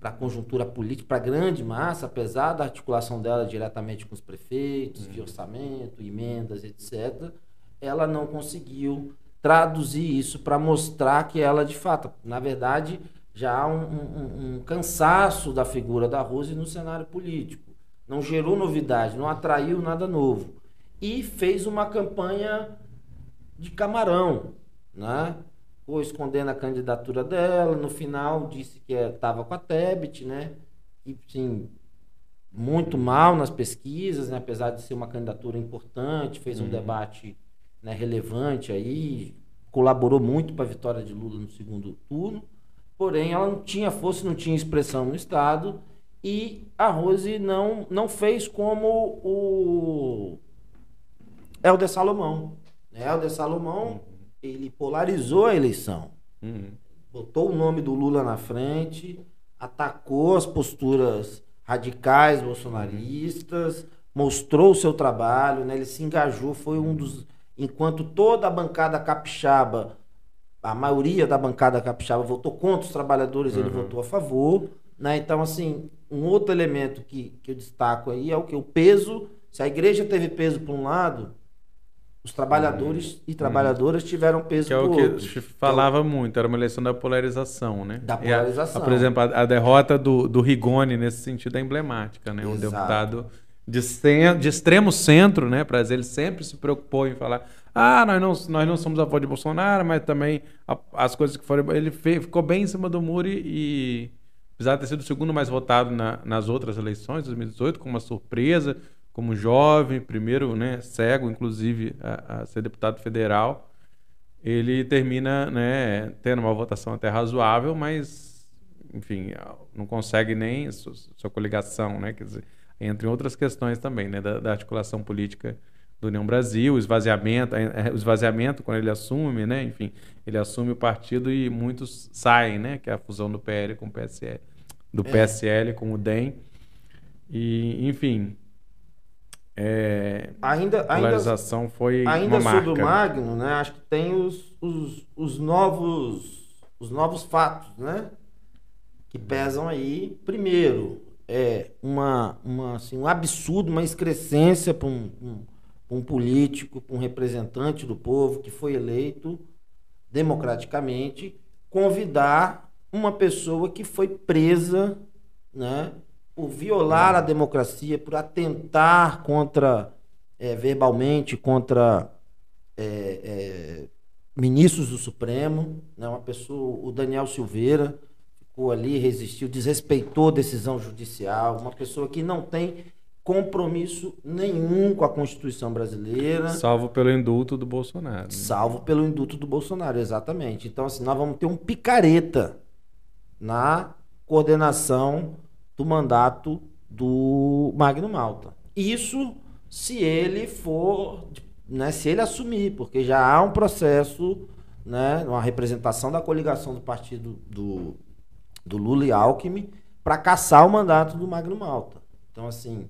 a conjuntura política, para a grande massa, apesar da articulação dela diretamente com os prefeitos, uhum. de orçamento, emendas, etc., ela não conseguiu traduzir isso para mostrar que ela, de fato, na verdade, já há um, um, um, cansaço da figura da Rose no cenário político. Não gerou novidade, não atraiu nada novo. E fez uma campanha de camarão, né? Foi escondendo a candidatura dela, no final disse que estava é, com a Tebet, né? E, sim, muito mal nas pesquisas, né? apesar de ser uma candidatura importante, fez um uhum. debate né, relevante aí, colaborou muito para a vitória de Lula no segundo turno, porém ela não tinha força, não tinha expressão no Estado e a Rose não, não fez como o Helder Salomão. Né? Helder Salomão, ele polarizou a eleição. Uhum. Botou o nome do Lula na frente, atacou as posturas radicais bolsonaristas, mostrou o seu trabalho, né? ele se engajou, foi um dos enquanto toda a bancada capixaba, a maioria da bancada capixaba votou contra os trabalhadores, uhum. ele votou a favor. Né? Então, assim, um outro elemento que, que eu destaco aí é o que? O peso. Se a igreja teve peso por um lado, os trabalhadores uhum. e trabalhadoras uhum. tiveram peso
que
é
o que outro. Que falava então, muito, era uma eleição da polarização, né?
Da polarização.
A, a, por exemplo, a, a, derrota do, do Rigoni nesse sentido é emblemática, né? Um Exato. deputado de, de extremo centro, né? Para ele sempre se preocupou em falar: ah, nós não, nós não somos a favor de Bolsonaro, mas também a, as coisas que foram. Ele fez, ficou bem em cima do muro e, e apesar de ter sido o segundo mais votado na, nas outras eleições, 2018, com uma surpresa, como jovem, primeiro né, cego, inclusive, a, a ser deputado federal, ele termina né, tendo uma votação até razoável, mas, enfim, não consegue nem sua, sua coligação, né? Quer dizer, entre outras questões também, né, da, da articulação política do União Brasil, o esvaziamento, é, o esvaziamento quando ele assume, né, enfim, ele assume o partido e muitos saem, né, que é a fusão do PL com o PSL, do PSL com o DEM, e, enfim, é,
ainda,
a polarização
ainda,
foi
ainda
uma marca.
sobre o Magno, né, acho que tem os, os, os novos os novos fatos, né, que pesam aí. Primeiro, é, uma, uma, assim, um absurdo, uma excrescência para um, um, um, político, um representante do povo que foi eleito democraticamente, convidar uma pessoa que foi presa né, por violar a democracia, por atentar contra, é, verbalmente, contra é, é, ministros do Supremo, né, uma pessoa, o Daniel Silveira, ficou ali, resistiu, desrespeitou decisão judicial, uma pessoa que não tem compromisso nenhum com a Constituição brasileira.
Salvo pelo indulto do Bolsonaro. Né?
Salvo pelo indulto do Bolsonaro, exatamente. Então, assim, nós vamos ter um picareta na coordenação do mandato do Magno Malta. Isso se ele for, né, se ele assumir, porque já há um processo, né, uma representação da coligação do partido do do Lula e Alckmin para caçar o mandato do Magno Malta. Então, assim,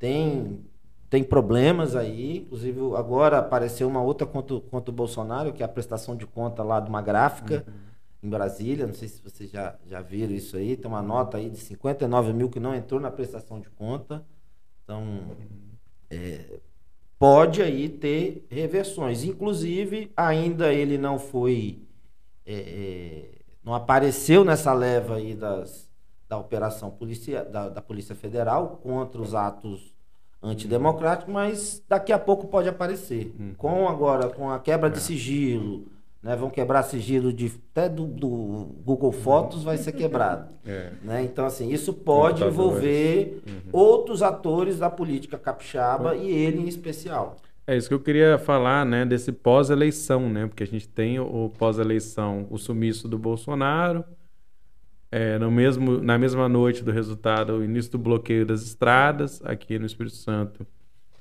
tem, tem problemas aí. Inclusive, agora apareceu uma outra contra, contra o Bolsonaro, que é a prestação de conta lá de uma gráfica uhum. em Brasília. Não sei se vocês já, já viram isso aí. Tem uma nota aí de 59 mil que não entrou na prestação de conta. Então, é, pode aí ter reversões. Inclusive, ainda ele não foi. É, é não apareceu nessa leva aí das, da operação polícia, da, da Polícia Federal contra os atos antidemocráticos, mas daqui a pouco pode aparecer.
Uhum.
Com agora, com a quebra de sigilo, né, vão quebrar sigilo de, até do, do Google Fotos vai ser quebrado.
É.
Né? Então, assim, isso pode envolver
Uhum.
outros atores da política capixaba e ele em especial.
É isso que eu queria falar, né, desse pós-eleição, né, porque a gente tem o pós-eleição, o sumiço do Bolsonaro, é, no mesmo, na mesma noite do resultado, o início do bloqueio das estradas aqui no Espírito Santo.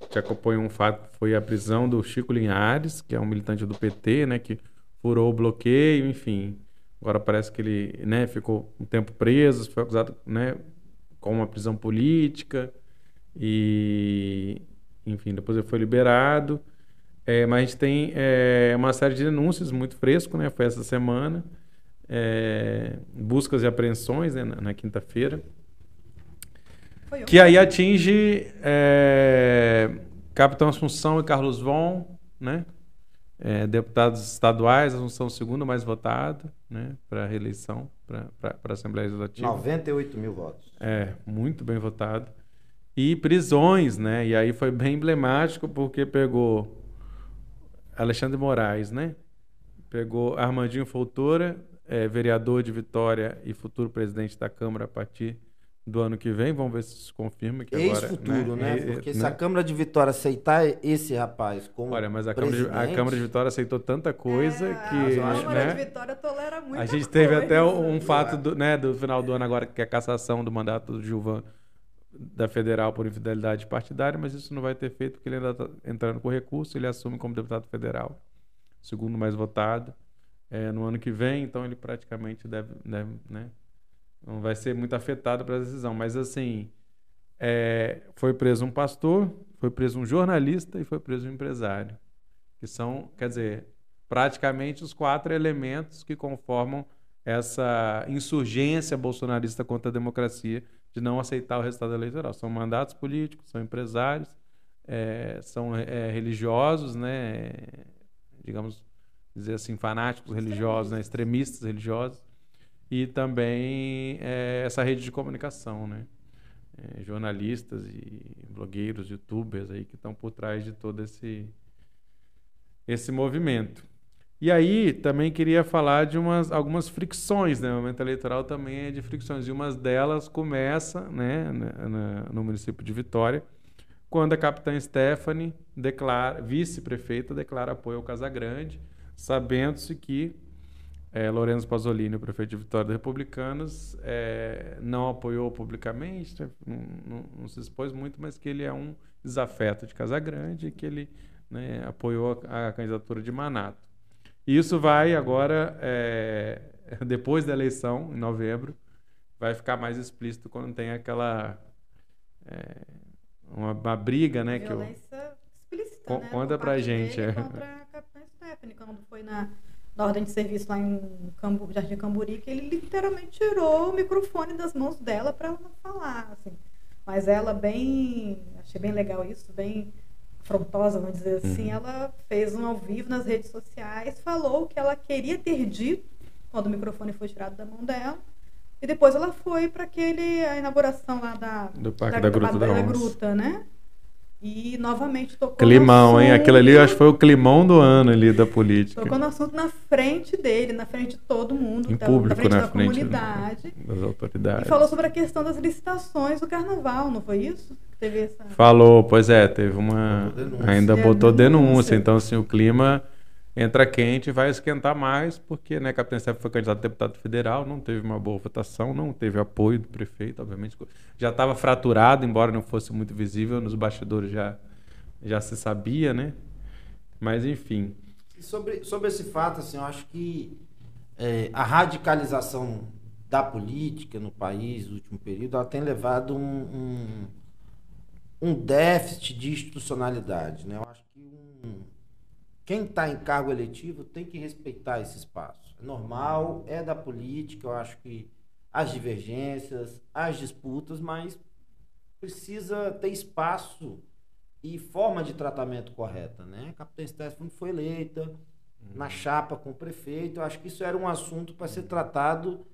Que acompanhou um fato foi a prisão do Chico Linhares, que é um militante do PT, né, que furou o bloqueio, enfim. Agora parece que ele, né, ficou um tempo preso, foi acusado, né, com uma prisão política e enfim, depois ele foi liberado. É, mas a gente tem é, uma série de denúncias muito fresco, né? Foi essa semana. É, buscas e apreensões né, na, na quinta-feira. Que aí atinge é, Capitão Assunção e Carlos Von, né? É, deputados estaduais, Assunção o segundo mais votado, né? Para reeleição, para a Assembleia Legislativa.
98 mil votos.
É, muito bem votado. E prisões, né? E aí foi bem emblemático porque pegou Alexandre Moraes, né? Pegou Armandinho Foltora, é, vereador de Vitória e futuro presidente da Câmara a partir do ano que vem. Vamos ver se isso confirma que agora...
Ex-futuro, né?
É,
Porque
é,
se a Câmara de Vitória aceitar esse rapaz como
Olha, mas a Câmara, de, a Câmara de Vitória aceitou tanta coisa
É,
que...
a Câmara
né?
de Vitória tolera muito
A gente teve até um
né?
fato do, né, do final do ano agora, que é a cassação do mandato do Gilvan da Federal por infidelidade partidária, mas isso não vai ter feito porque ele ainda está entrando com recurso, ele assume como deputado federal, segundo mais votado, é, no ano que vem, então ele praticamente deve, deve né, não vai ser muito afetado pela decisão. Mas assim, é, foi preso um pastor, foi preso um jornalista e foi preso um empresário, que são, quer dizer, praticamente os quatro elementos que conformam essa insurgência bolsonarista contra a democracia de não aceitar o resultado eleitoral. São mandatos políticos, são empresários, é, são é, religiosos, né, digamos dizer assim, fanáticos religiosos, né, extremistas religiosos, e também é, essa rede de comunicação, né, é, jornalistas e blogueiros, youtubers aí que estão por trás de todo esse esse movimento. E aí também queria falar de umas, algumas fricções, né? O momento eleitoral também é de fricções. E uma delas começa né, na, no município de Vitória, quando a capitã Stephanie, declara, vice-prefeita, declara apoio ao Casagrande, sabendo-se que é, Lourenço Pasolini, o prefeito de Vitória Republicanos, é, não apoiou publicamente, não, não, não, se expôs muito, mas que ele é um desafeto de Casagrande e que ele né, apoiou a, a candidatura de Manato. E isso vai agora, é, depois da eleição, em novembro, vai ficar mais explícito quando tem aquela. Uma, uma, briga, né?
Violência
que eu...
explícita, né?
Conta pra gente. É.
Contra Stephanie, quando foi na, na ordem de serviço lá em Cambu, Jardim Camburi, que ele literalmente tirou o microfone das mãos dela para ela não falar, assim. Mas ela bem, achei bem legal isso, bem afrontosa, vamos dizer assim, uhum. ela fez um ao vivo nas redes sociais, falou o que ela queria ter dito quando o microfone foi tirado da mão dela. E depois ela foi para aquele a inauguração lá da
do Parque da, da Gruta da,
da, da Gruta, né? E novamente tocou
Climão,
assunto,
hein? Aquilo ali eu acho que foi o climão do ano ali da política.
Tocou no assunto na frente dele, na frente de todo mundo,
em
tá,
público,
na frente
na
da
frente
comunidade.
das autoridades.
E falou sobre a questão das licitações do carnaval, não foi isso? Teve essa...
Falou, pois é, teve uma.
Denúncia.
Ainda botou
denúncia.
denúncia. Então, assim, o clima entra quente e vai esquentar mais, porque, né, Capitão Steph foi candidato a deputado federal, não teve uma boa votação, não teve apoio do prefeito, obviamente. Já estava fraturado, embora não fosse muito visível, nos bastidores já, já se sabia, né? Mas, enfim.
Sobre, sobre esse fato, assim, eu acho que é, a radicalização da política no país no último período, ela tem levado um, um, um déficit de institucionalidade, né? Eu acho que um, quem está em cargo eletivo tem que respeitar esse espaço. É normal, é da política, eu acho que as divergências, as disputas, mas precisa ter espaço e forma de tratamento correta, né? A capitã Stephanie foi eleita, na chapa com o prefeito. Eu acho que isso era um assunto para ser tratado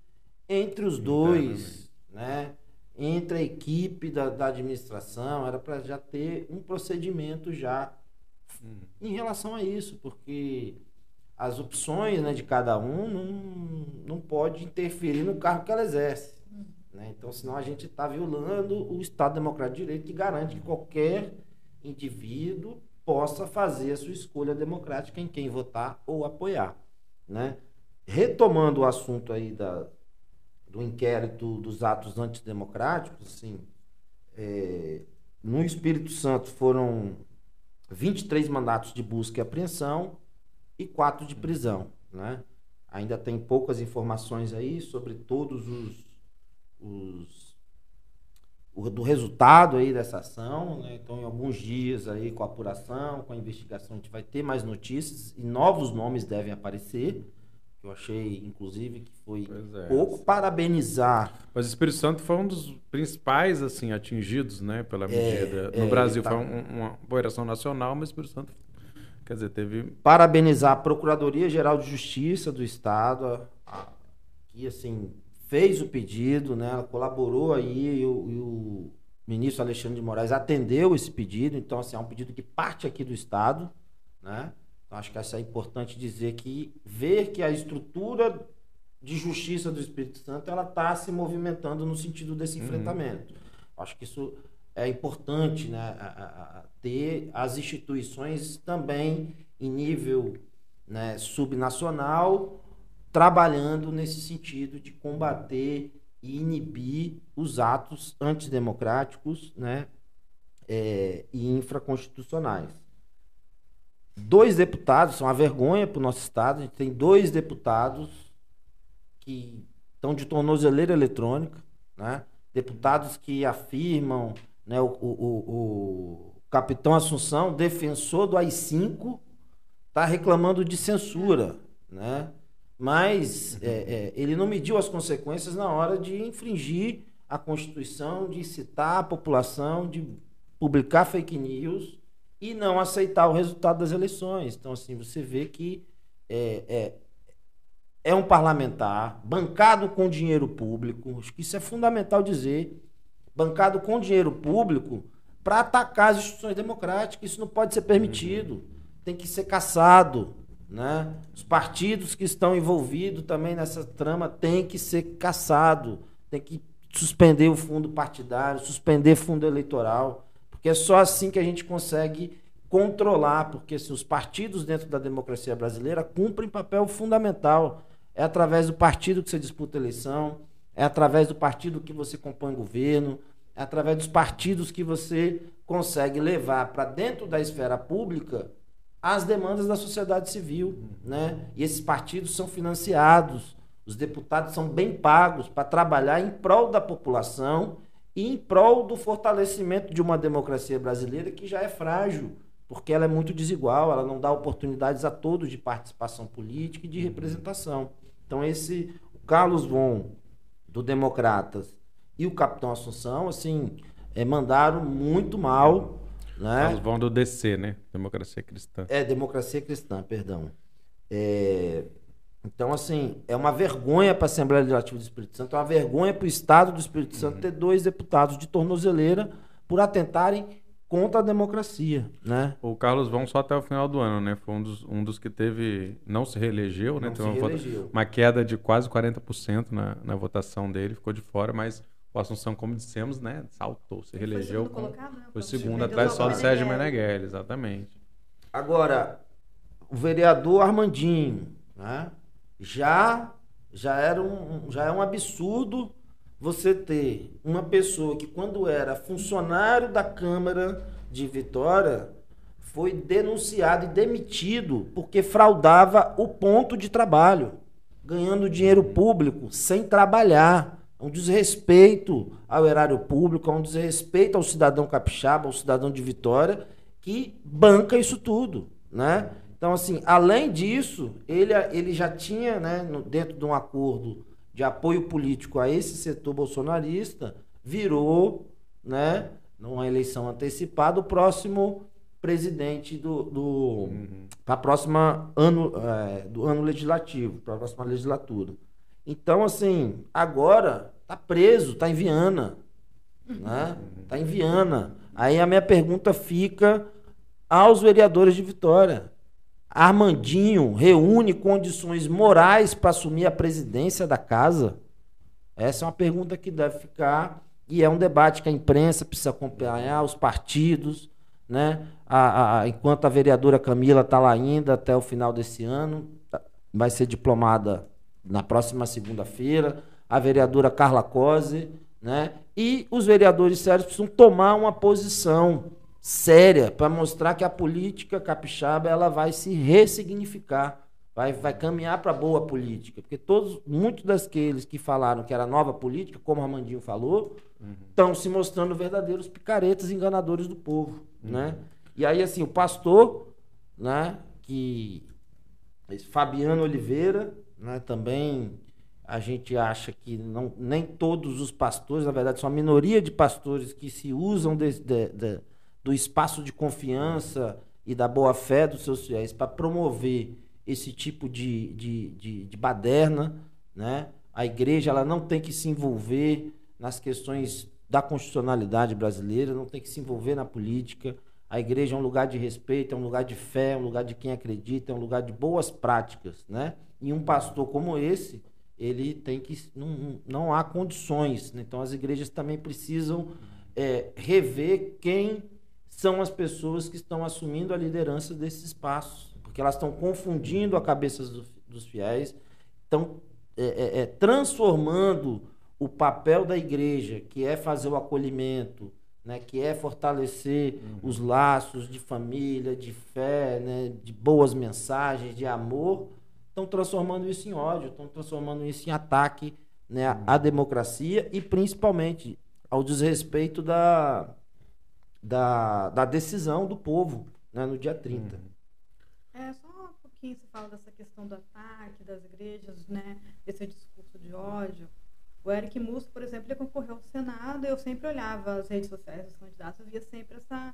entre os dois, né? entre a equipe da, da administração, era para já ter um procedimento já uhum. em relação a isso, porque as opções né, de cada um não, não pode interferir no cargo que ela exerce. Uhum. Né? Então, senão a gente está violando o Estado Democrático de Direito que garante que qualquer indivíduo possa fazer a sua escolha democrática em quem votar ou apoiar. Né? Retomando o assunto aí da, do inquérito dos atos antidemocráticos, assim, é, no Espírito Santo foram 23 mandatos de busca e apreensão e quatro de prisão. Né? Ainda tem poucas informações aí sobre todos os, os o, do resultado aí dessa ação, né? Então, em alguns dias aí com a apuração, com a investigação, a gente vai ter mais notícias e novos nomes devem aparecer. Eu achei, inclusive, que foi é. pouco parabenizar.
Mas o Espírito Santo foi um dos principais assim atingidos, né, pela é, medida. É, no é, Brasil tá... foi um, uma operação nacional, mas o Espírito Santo, quer dizer, teve
parabenizar a Procuradoria Geral de Justiça do Estado, que assim fez o pedido, né, ela colaborou aí e o, e o ministro Alexandre de Moraes atendeu esse pedido. Então, assim, é um pedido que parte aqui do Estado, né? Acho que isso é importante dizer que ver que a estrutura de justiça do Espírito Santo ela está se movimentando no sentido desse uhum. enfrentamento. Acho que isso é importante, né? A, a, a ter as instituições também em nível né, subnacional trabalhando nesse sentido de combater e inibir os atos antidemocráticos né, é, e infraconstitucionais dois deputados, são uma vergonha para o nosso estado. A gente tem dois deputados que estão de tornozeleira eletrônica, né? deputados que afirmam, né, o, o, o, capitão Assunção, defensor do AI-5, está reclamando de censura, né? mas é, é, ele não mediu as consequências na hora de infringir a Constituição, de citar a população, de publicar fake news e não aceitar o resultado das eleições. Então, assim, você vê que é, é, é um parlamentar bancado com dinheiro público, acho que isso é fundamental dizer, bancado com dinheiro público para atacar as instituições democráticas. Isso não pode ser permitido. Tem que ser caçado. Né? Os partidos que estão envolvidos também nessa trama têm que ser caçado. Tem que suspender o fundo partidário, suspender fundo eleitoral. Porque é só assim que a gente consegue controlar, porque se os partidos dentro da democracia brasileira cumprem papel fundamental. É através do partido que você disputa a eleição, é através do partido que você compõe governo, é através dos partidos que você consegue levar para dentro da esfera pública as demandas da sociedade civil, né? E esses partidos são financiados, os deputados são bem pagos para trabalhar em prol da população em prol do fortalecimento de uma democracia brasileira que já é frágil, porque ela é muito desigual, ela não dá oportunidades a todos de participação política e de representação. Então esse o Carlos Von do Democratas e o Capitão Assunção, assim, é, mandaram muito mal, né?
Carlos Von do DC, né? Democracia Cristã.
É, Democracia Cristã, perdão. É, então, assim, é uma vergonha para a Assembleia Legislativa do Espírito Santo, é uma vergonha para o Estado do Espírito Santo ter dois deputados de tornozeleira por atentarem contra a democracia, né?
O Carlos vão só até o final do ano, né? Foi um dos, um dos que teve... Não se reelegeu, né?
Não Teve
uma,
reelegeu.
uma queda de quase 40% na, na votação dele, ficou de fora, mas o Assunção, como dissemos, né? Saltou, se reelegeu. Foi
segundo, colocado, né?
foi segundo atrás só do Sérgio Meneghelli, exatamente.
Agora, o vereador Armandinho, né? Já já era um, já é um absurdo você ter uma pessoa que quando era funcionário da Câmara de Vitória foi denunciado e demitido porque fraudava o ponto de trabalho, ganhando dinheiro público sem trabalhar. É um desrespeito ao erário público, é um desrespeito ao cidadão capixaba, ao cidadão de Vitória, que banca isso tudo, né? Então, assim, além disso, ele, ele já tinha, né, no, dentro de um acordo de apoio político a esse setor bolsonarista, virou, né, numa eleição antecipada, o próximo presidente do, do
Uhum.
para próxima ano é, do ano legislativo, para a próxima legislatura. Então, assim, agora tá preso, tá em Viana, né? Tá em Viana. Aí a minha pergunta fica aos vereadores de Vitória. Armandinho reúne condições morais para assumir a presidência da casa? Essa é uma pergunta que deve ficar e é um debate que a imprensa precisa acompanhar, os partidos, né? A, a- enquanto a vereadora Camila está lá ainda até o final desse ano, vai ser diplomada na próxima segunda-feira, a vereadora Carla Cose, né? E os vereadores sérios precisam tomar uma posição séria para mostrar que a política capixaba ela vai se ressignificar, vai, vai caminhar para boa política, porque todos, muitos daqueles que falaram que era nova política, como o Armandinho falou, estão se mostrando verdadeiros picaretas enganadores do povo, né? E aí assim, o pastor, né, que Fabiano Oliveira, né, também a gente acha que não, nem todos os pastores, na verdade, são a minoria de pastores que se usam de- de- de- do espaço de confiança e da boa-fé dos seus fiéis para promover esse tipo de, de, de, de baderna. Né? A igreja ela não tem que se envolver nas questões da constitucionalidade brasileira, não tem que se envolver na política. A igreja é um lugar de respeito, é um lugar de fé, é um lugar de quem acredita, é um lugar de boas práticas, né? E um pastor como esse, ele tem que não, não há condições. né? Então as igrejas também precisam é, rever quem são as pessoas que estão assumindo a liderança desses espaços, porque elas estão confundindo a cabeça do- dos fiéis, estão é, é, é, transformando o papel da igreja, que é fazer o acolhimento, né, que é fortalecer os laços de família, de fé, né, de boas mensagens, de amor, estão transformando isso em ódio, estão transformando isso em ataque né, à- à democracia e principalmente ao desrespeito da, da, da decisão do povo né, no dia 30.
É, só um pouquinho se fala dessa questão do ataque das igrejas, né? Desse discurso de ódio. O Eric Musso, por exemplo, ele concorreu ao Senado eu sempre olhava as redes sociais dos candidatos, eu via sempre essa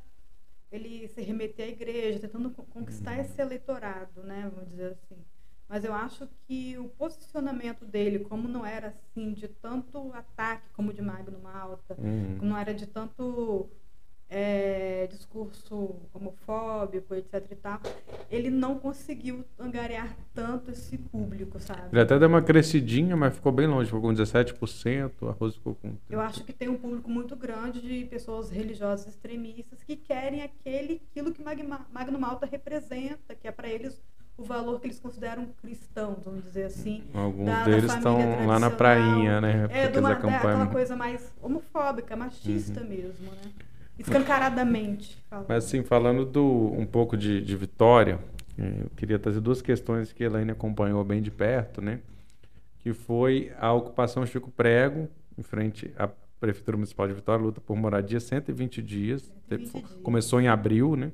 ele se remeter à igreja, tentando co- conquistar esse eleitorado, né, vamos dizer assim. Mas eu acho que o posicionamento dele, como não era assim de tanto ataque como de Magno Malta,
Uhum.
não era de tanto é, discurso homofóbico, etc e tal, ele não conseguiu angariar tanto esse público, sabe?
Ele até deu uma crescidinha, mas ficou bem longe, ficou com 17%, o arroz ficou com.
Eu acho que tem um público muito grande de pessoas religiosas extremistas que querem aquele, aquilo que Magma- Magno Malta representa, que é para eles o valor que eles consideram cristão, vamos dizer assim.
Alguns
da-
deles
família
estão lá na prainha, né?
É,
Fez
de
a
uma, daquela coisa mais homofóbica, machista mesmo, né? Escancaradamente. falando.
Mas assim, falando do, um pouco de, de Vitória, eh, eu queria trazer duas questões que a Elaine acompanhou bem de perto, né? Que foi a ocupação Chico Prego, em frente à Prefeitura Municipal de Vitória, luta por moradia 120 dias.
120
Teve-
dias.
Começou em abril, né?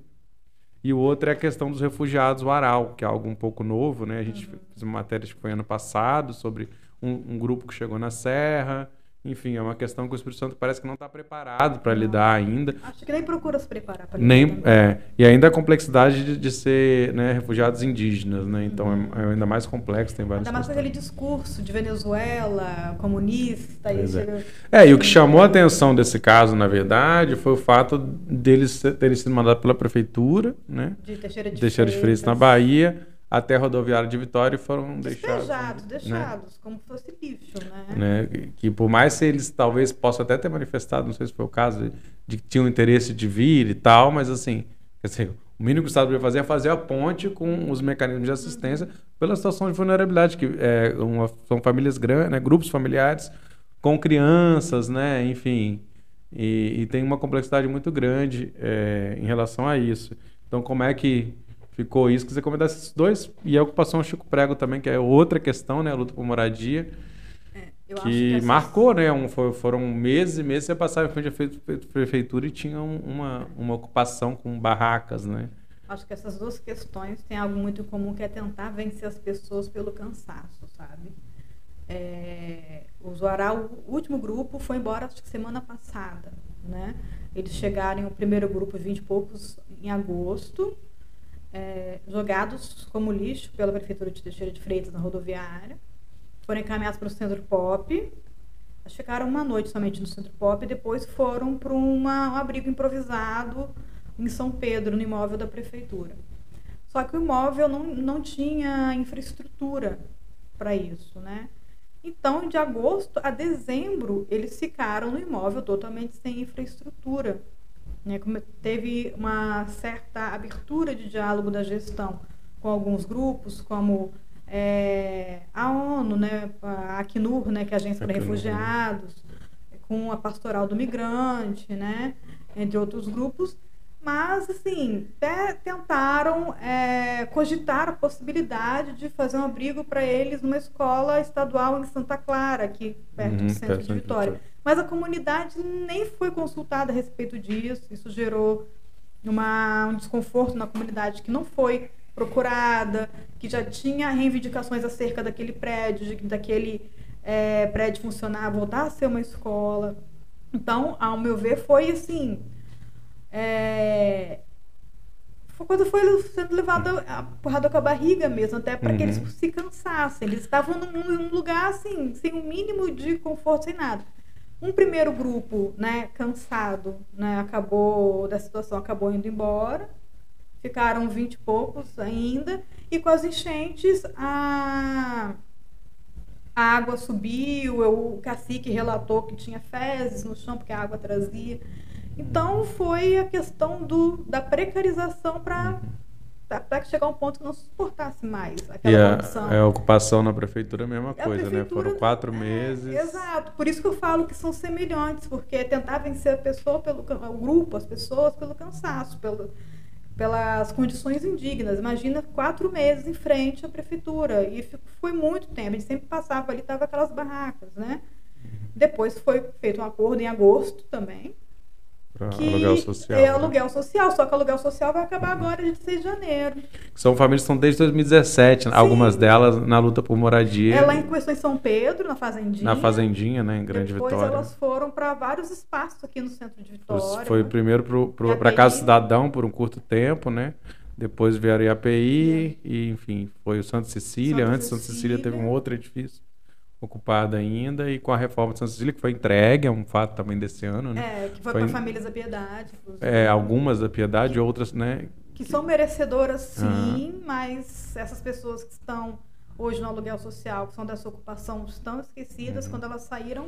E o outro é a questão dos refugiados, o Aral, que é algo um pouco novo, né? A gente fez uma matéria, que foi ano passado, sobre um, um grupo que chegou na Serra. Enfim, é uma questão que o Espírito Santo parece que não está preparado para lidar ainda.
Acho que nem procura se preparar para
Nem, é, e ainda a complexidade de, de ser né, refugiados indígenas, né? Então é, é ainda mais complexo, tem vários.
Ainda mais aquele discurso de Venezuela, comunista.
Pois
e
é. É, e o que chamou a atenção desse caso, na verdade, foi o fato deles terem sido mandados pela prefeitura, né?
De Teixeira de,
Deixaram de Freitas na Bahia, até a rodoviária de Vitória e foram deixados.
Despejados,
né?
deixados, como se fosse lixo, né?
né, que- por mais que eles talvez possam até ter manifestado, não sei se foi o caso, de que tinham interesse de vir e tal, mas assim, quer dizer, o mínimo que o Estado podia fazer é fazer a ponte com os mecanismos de assistência pela situação de vulnerabilidade, que é uma- são famílias grandes, né, grupos familiares com crianças, né, enfim, e, e tem uma complexidade muito grande é, em relação a isso. Então, como é que ficou isso? Quiser comentar esses dois, e a ocupação Chico Prego também, que é outra questão, né, a luta por moradia,
acho
que
essas-
marcou, né? Um, foram meses e meses você passava em frente à fe- fe- prefeitura e tinha um- uma, uma ocupação com barracas, né?
Acho que essas duas questões têm algo muito em comum, que é tentar vencer as pessoas pelo cansaço, sabe? É, o o último grupo, foi embora acho que semana passada, né? Eles chegaram, o primeiro grupo, 20 e poucos, em agosto, é, jogados como lixo pela Prefeitura de Teixeira de Freitas na rodoviária. Foram encaminhados para o Centro Pop. Ficaram uma noite somente no Centro Pop e depois foram para um abrigo improvisado em São Pedro, no imóvel da Prefeitura. Só que o imóvel não, não tinha infraestrutura para isso, né? Então, de agosto a dezembro, eles ficaram no imóvel totalmente sem infraestrutura. Né? Teve uma certa abertura de diálogo da gestão com alguns grupos, como é, a ONU, né, a Acnur, né, que é a Agência para Refugiados, com a Pastoral do Migrante, né, entre outros grupos, mas, assim, até tentaram é, cogitar a possibilidade de fazer um abrigo para eles numa escola estadual em Santa Clara, aqui perto uhum, do centro de Vitória. Mas a comunidade nem foi consultada a respeito disso. Isso gerou uma, um desconforto na comunidade que não foi procurada, que já tinha reivindicações acerca daquele prédio, de, daquele é, prédio funcionar, voltar a ser uma escola. Então, ao meu ver, foi assim é, quando foi sendo levado a porrada com a barriga mesmo, até para uhum. que eles uhum. se cansassem. Eles estavam num, num, lugar assim, sem o um mínimo de conforto, sem nada. Um primeiro grupo, né, cansado, né, acabou da situação, acabou indo embora. Ficaram vinte e poucos ainda. E com as enchentes, a, a água subiu. O cacique relatou que tinha fezes no chão, porque a água trazia. Então foi a questão do, da precarização para uhum. Para chegar um ponto que não suportasse mais aquela
e a, condição. É a ocupação na prefeitura a mesma coisa, a né? Foram quatro é, meses.
Exato. Por isso que eu falo que são semelhantes, porque tentar vencer a pessoa pelo o grupo, as pessoas pelo cansaço, pelo, pelas condições indignas. Imagina quatro meses em frente à prefeitura e foi muito tempo. A gente sempre passava ali, tava aquelas barracas, né? Uhum. Depois foi feito um acordo em agosto também
para aluguel social.
É né? aluguel social, só que aluguel social vai acabar agora de 6 de janeiro.
São famílias que estão desde 2017, Sim. algumas delas na luta por moradia.
Ela em questão em São Pedro, na Fazendinha.
Na Fazendinha, né, em Grande
Depois
Vitória.
elas foram para vários espaços aqui no centro de Vitória.
Foi né? primeiro para Casa Cidadão por um curto tempo, né? Depois vieram IAPI, é. e enfim, foi o Santa Cecília. Santa Antes, Cecília. Santa Cecília teve um outro edifício ocupada ainda e com a reforma de Santa Cecília, que foi entregue, é um fato também desse ano,
né? É, que foi, foi para famílias da Piedade.
É, algumas da Piedade, que, outras, né?
Que são merecedoras, sim, uhum. mas essas pessoas que estão hoje no aluguel social, que são dessa ocupação, estão esquecidas uhum. quando elas saíram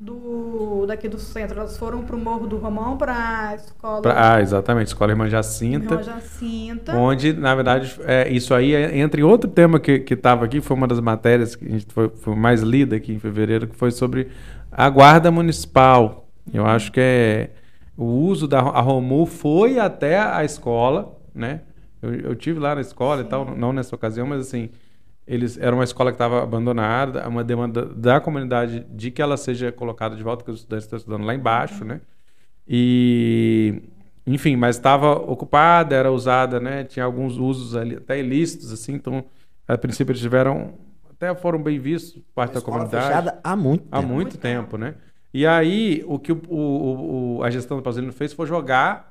do daqui do centro. Elas foram para o Morro do Romão, para a escola.
Pra, ah, exatamente, escola Irmã Jacinta.
Irmã Jacinta.
Onde, na verdade, é, isso aí, é, entre outro tema que estava aqui, foi uma das matérias que a gente foi, foi, mais lida aqui em fevereiro, que foi sobre a guarda municipal. Eu acho que é o uso da a Romu foi até a escola, né? Eu, eu tive lá na escola Sim. e tal, não nessa ocasião, mas assim eles era uma escola que estava abandonada, uma demanda da comunidade de que ela seja colocada de volta, porque os estudantes estão estudando lá embaixo, né? E enfim, mas estava ocupada, era usada, né? Tinha alguns usos ali até ilícitos assim, então a princípio eles tiveram até foram bem vistos parte da comunidade.
Fechada há muito tempo.
Há muito, muito tempo, né? E aí o que o, o, o a gestão do Paulino fez foi jogar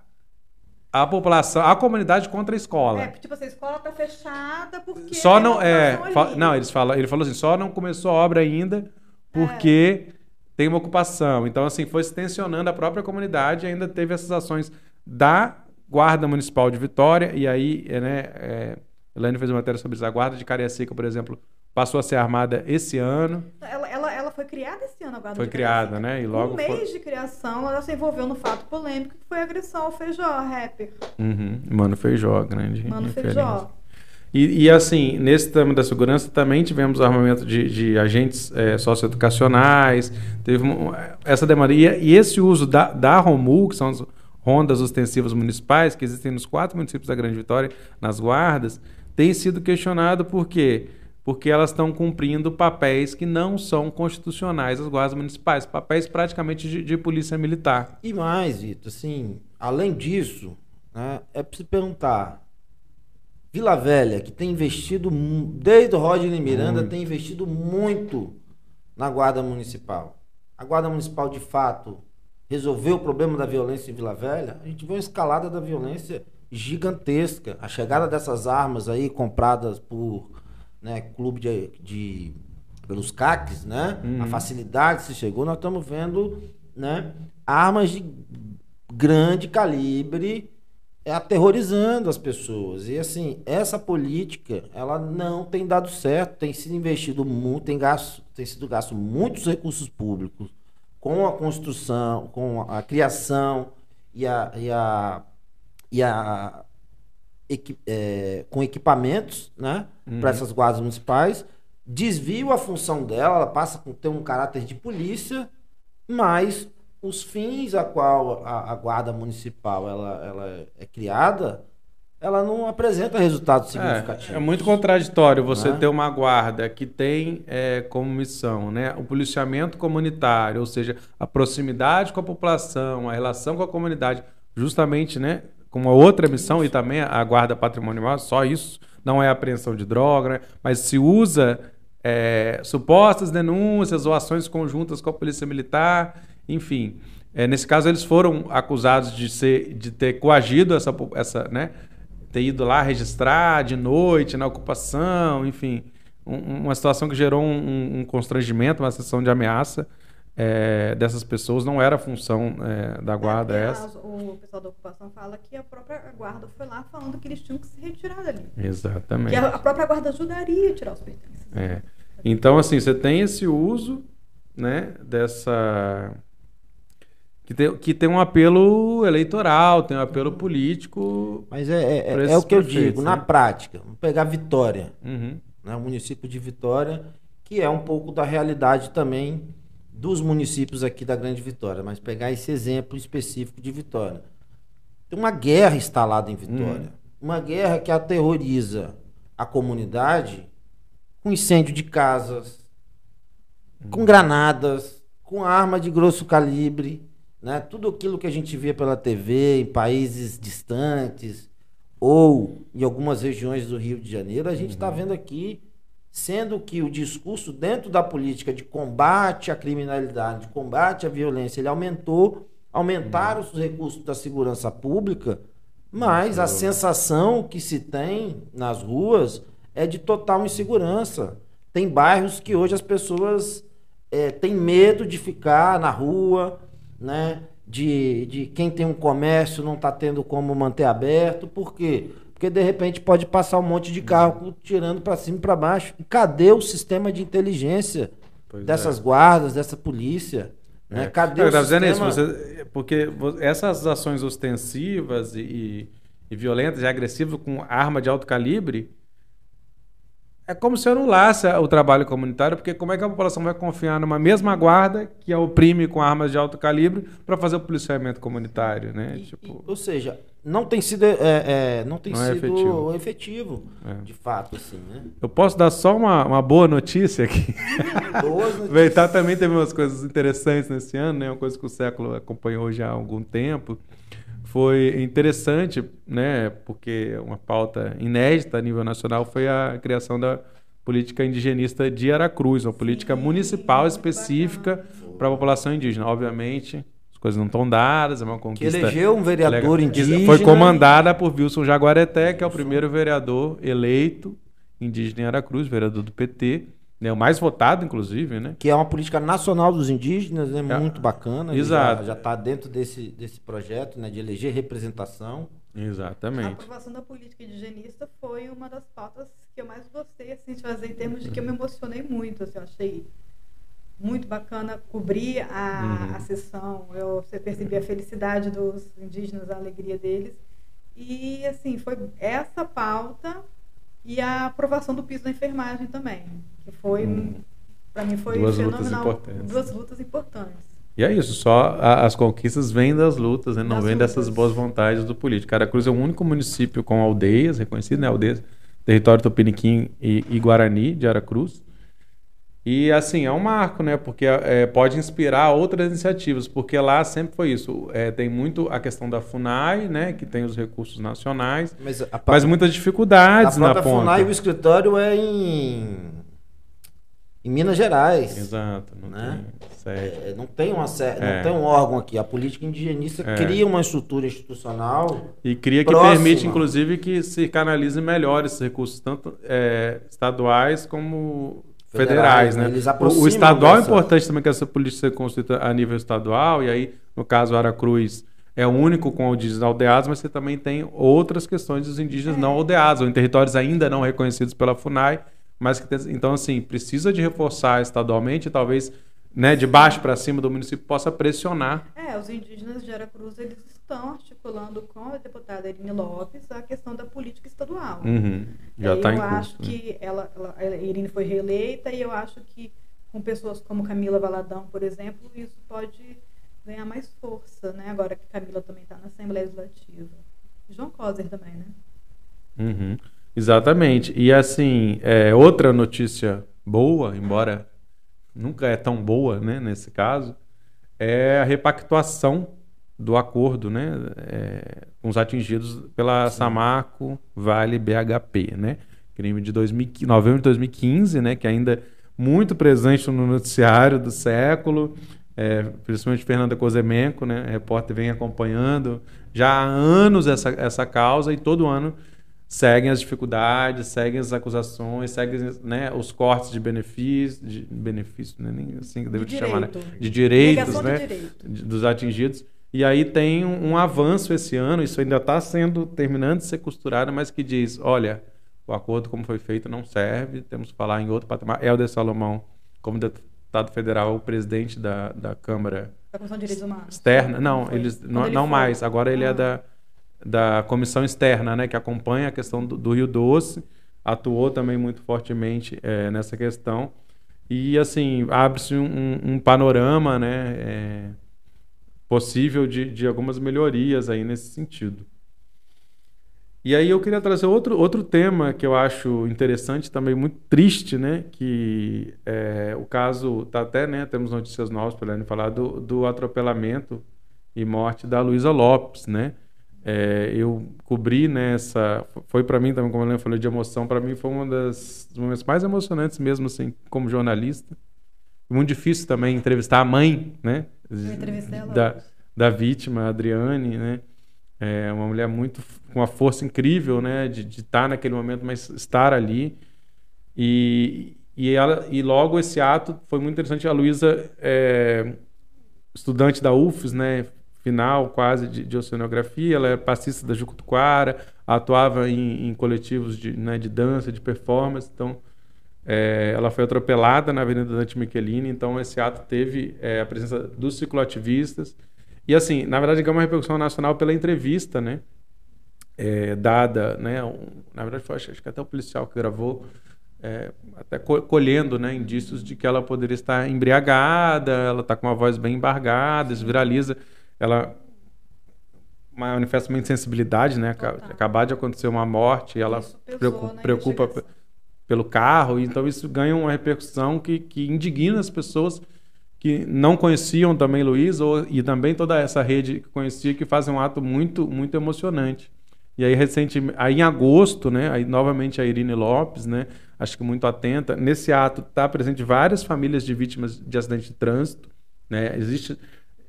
a população, a comunidade contra a escola.
É, tipo assim, a escola está fechada porque
só não é, não, eles falam, ele falou assim, só não começou a obra ainda porque é. tem uma ocupação. Então assim, foi se tensionando a própria comunidade, e ainda teve essas ações da Guarda Municipal de Vitória e aí, né, é, Elaine fez uma matéria sobre isso. A Guarda de Cariacica, por exemplo, passou a ser armada esse ano.
Ela, ela foi criada esse ano, a Guarda
Foi criada, né?
E logo um mês foi... de criação, ela se envolveu no fato polêmico que foi a agressão ao Feijó, rapper.
Uhum. Mano Feijó, grande
Mano referência. Feijó.
E, e, assim, nesse tema da segurança também tivemos armamento de, de agentes é, socioeducacionais, teve essa demanda. E, e, esse uso da, da ROMU, que são as rondas ostensivas municipais, que existem nos quatro municípios da Grande Vitória, nas guardas, tem sido questionado por quê? Porque elas estão cumprindo papéis que não são constitucionais, as guardas municipais, papéis praticamente de, de polícia militar.
E mais, Vitor, assim, além disso, né, é para se perguntar. Vila Velha, que tem investido, desde o Rodney Miranda, muito. tem investido muito na Guarda Municipal. A Guarda Municipal, de fato, resolveu o problema da violência em Vila Velha? A gente vê uma escalada da violência gigantesca. A chegada dessas armas aí compradas por né, clube de, de pelos CACs, né?
Uhum.
A facilidade se chegou, nós estamos vendo, né, armas de grande calibre é aterrorizando as pessoas. E assim, essa política, ela não tem dado certo, tem sido investido muito, tem, gasto, tem sido gasto muitos recursos públicos com a construção, com a criação e a, e a, e a equi, é, com equipamentos, né,
Uhum.
para essas guardas municipais, desvia a função dela, ela passa a ter um caráter de polícia, mas os fins a qual a, a guarda municipal ela, ela é criada, ela não apresenta resultados significativos.
É, é muito contraditório você
Né?
ter uma guarda que tem é, como missão né, o policiamento comunitário, ou seja, a proximidade com a população, a relação com a comunidade, justamente né, com uma outra missão, e também a guarda patrimonial, só isso, não é apreensão de droga, né, mas se usa é, supostas denúncias ou ações conjuntas com a polícia militar, enfim. É, nesse caso, eles foram acusados de, ser, de ter coagido essa, essa, né, ter ido lá registrar de noite na ocupação, enfim, um- uma situação que gerou um- um constrangimento, uma sessão de ameaça é, dessas pessoas. Não era função é, da guarda
É,
essa.
O pessoal da ocupação fala que a própria guarda foi lá falando que eles tinham que se retirar dali.
Exatamente.
Que a, a própria guarda ajudaria a tirar os pertences.
É. Então, assim, você tem esse uso, né, dessa... Que tem, que tem um apelo eleitoral, tem um apelo político.
Mas é, é, é o que eu digo, na
né?
prática, vamos pegar Vitória.
Uhum.
né, o município de Vitória, que é um pouco da realidade também dos municípios aqui da Grande Vitória, mas pegar esse exemplo específico de Vitória. Tem uma guerra instalada em Vitória, uma guerra que aterroriza a comunidade com incêndio de casas, com granadas, com arma de grosso calibre, né? Tudo aquilo que a gente vê pela TV em países distantes ou em algumas regiões do Rio de Janeiro, a gente está vendo aqui, sendo que o discurso dentro da política de combate à criminalidade, de combate à violência, ele aumentou, aumentaram os recursos da segurança pública, mas a sensação que se tem nas ruas é de total insegurança. Tem bairros que hoje as pessoas eh, têm medo de ficar na rua, né? De, de quem tem um comércio não está tendo como manter aberto. Por quê? Porque de repente pode passar um monte de carro tirando para cima e para baixo. E cadê o sistema de inteligência
Pois
dessas
é.
guardas, dessa polícia? Né?
É.
Cadê
Eu
o sistema?
isso, você- porque essas ações ostensivas e, e- e violentas e agressivas com arma de alto calibre é como se anulasse o trabalho comunitário, porque como é que a população vai confiar numa mesma guarda que a oprime com armas de alto calibre para fazer o policiamento comunitário, né?
E-
tipo,
e- ou seja, não tem sido, é, é, não tem
Não é
sido
efetivo.
efetivo,
É.
de fato, assim, né?
eu posso dar só uma, uma boa notícia aqui.
Boas notícias.
Veitar também teve umas coisas interessantes nesse ano, né? Uma coisa que o século acompanhou já há algum tempo. Foi interessante, né? Porque uma pauta inédita a nível nacional foi a criação da política indigenista de Aracruz, uma política
Sim,
municipal específica para a população indígena. Obviamente, coisas não estão dadas, é uma
Que
conquista.
elegeu um vereador
legal.
indígena.
Foi comandada por Wilson Jaguareté, que é o primeiro vereador eleito indígena em Aracruz, vereador do PT, né? o mais votado, inclusive, né?
Que é uma política nacional dos indígenas, né?
É.
Muito bacana. ele
Exato.
Já está dentro desse, desse projeto, né? De eleger representação.
A
Exatamente.
aprovação da política indigenista foi uma das pautas que eu mais gostei assim, de fazer em termos de que eu me emocionei muito. Assim, eu achei muito bacana cobrir a,
Uhum.
a sessão. Eu você percebia a felicidade dos indígenas, a alegria deles. E assim, foi essa pauta e a aprovação do piso da enfermagem também, que foi
Hum.
para mim foi
Duas lutas
fenomenal.
importantes.
Duas lutas importantes.
E é isso, só a- as conquistas vêm das lutas, né? não
Das
vêm dessas
lutas.
boas vontades do político. Aracruz é o único município com aldeias, reconhecido, né? Aldeias, território Tupiniquim e, e Guarani de Aracruz. E assim, é um marco, né? Porque é, pode inspirar outras iniciativas, porque lá sempre foi isso. É, tem muito a questão da FUNAI, né? Que tem os recursos nacionais,
Mas, a,
mas muitas dificuldades
a
na ponta.
FUNAI, o escritório é em. em Minas Gerais.
Exato, não
Né?
tem.
É, não, tem uma,
É.
não tem um órgão aqui. A política indigenista
É.
cria uma estrutura institucional.
E cria que
Próxima.
permite, inclusive, que se canalize melhor esses recursos, tanto é, estaduais como
Federais,
federais,
né? Eles
O,
aproximam
o estadual é importante também que essa política seja construída a nível estadual, e aí, no caso, Aracruz é o único com indígenas aldeados, mas você também tem outras questões dos indígenas não aldeados, ou em territórios ainda não reconhecidos pela FUNAI, mas que tem- então assim, precisa de reforçar estadualmente, e talvez, né, de baixo para cima do município possa pressionar
É, os indígenas de Aracruz, eles estão articulando com a deputada Irine Lopes a questão da política estadual.
Uhum. Já está
eu acho
né?
que ela, ela, a Irine foi reeleita e eu acho que com pessoas como Camila Valadão, por exemplo, isso pode ganhar mais força, né? Agora que Camila também está na Assembleia Legislativa. João Coser também, né?
Uhum. Exatamente. E assim, é, outra notícia boa, embora nunca é tão boa, né, nesse caso, é a repactuação do acordo, né, é, com os atingidos pela Samarco Vale BHP, né, crime de 2015, novembro de 2015, né, que ainda é muito presente no noticiário do século, é, principalmente Fernanda Kozemenko, né, repórter vem acompanhando já há anos essa, essa causa e todo ano seguem as dificuldades, seguem as acusações, seguem né, os cortes de benefícios, de benefício, né, nem assim que devo
De
chamar, né, de direitos, né,
direito.
dos atingidos. E aí tem um, um avanço esse ano, isso ainda está sendo terminando de ser costurado, mas que diz, olha, o acordo como foi feito não serve, temos que falar em outro patamar. Helder Salomão, como deputado federal, o presidente da, da Câmara
Da Comissão de Direitos Humanos.
externa, não,
Foi.
eles não,
ele
não mais. Agora ele é
Ah.
da, da comissão externa, né, que acompanha a questão do, do Rio Doce, atuou também muito fortemente eh, nessa questão e assim abre-se um, um- panorama, né, eh, possível de, de algumas melhorias aí nesse sentido. E aí eu queria trazer outro, outro tema que eu acho interessante, também muito triste, né? Que é o caso, tá até, né? Temos notícias novas para falar do, do atropelamento e morte da Luísa Lopes, né? É, eu cobri nessa, foi para mim também, como Helena falou de emoção, para mim foi um das- momentos mais emocionantes mesmo, assim, como jornalista. Muito difícil também entrevistar a mãe, né?
Eu entrevistei ela
Da, da vítima, a Adriane, né? É uma mulher muito com uma força incrível, né? De estar naquele momento, mas estar ali. E, e, ela, e logo esse ato foi muito interessante. A Luísa, é, estudante da UFES, né? Final quase de, de oceanografia, ela é passista da Jucutuquara, atuava em, em coletivos de, né, de dança, de performance. Então, é, ela foi atropelada na Avenida Dante Michelini. Então, esse ato teve é, a presença dos cicloativistas. E assim, na verdade, ganhou uma repercussão nacional pela entrevista, né? É, dada, né? um- na verdade, foi, acho, acho que até o policial que gravou, é, até co- colhendo, né? Indícios de que ela poderia estar embriagada, ela está com uma voz bem embargada, isso viraliza. Ela manifesta uma insensibilidade, né?
Total.
Acabar de acontecer uma morte, ela preocupa,
investigação.
Pelo carro, então isso ganha uma repercussão que, que indigna as pessoas que não conheciam também Luiz ou, e também toda essa rede que conhecia que fazem um ato muito muito emocionante. E aí recentemente, aí em agosto, né, aí novamente a Irine Lopes, né, acho que muito atenta, nesse ato está presente várias famílias de vítimas de acidente de trânsito, né? Existe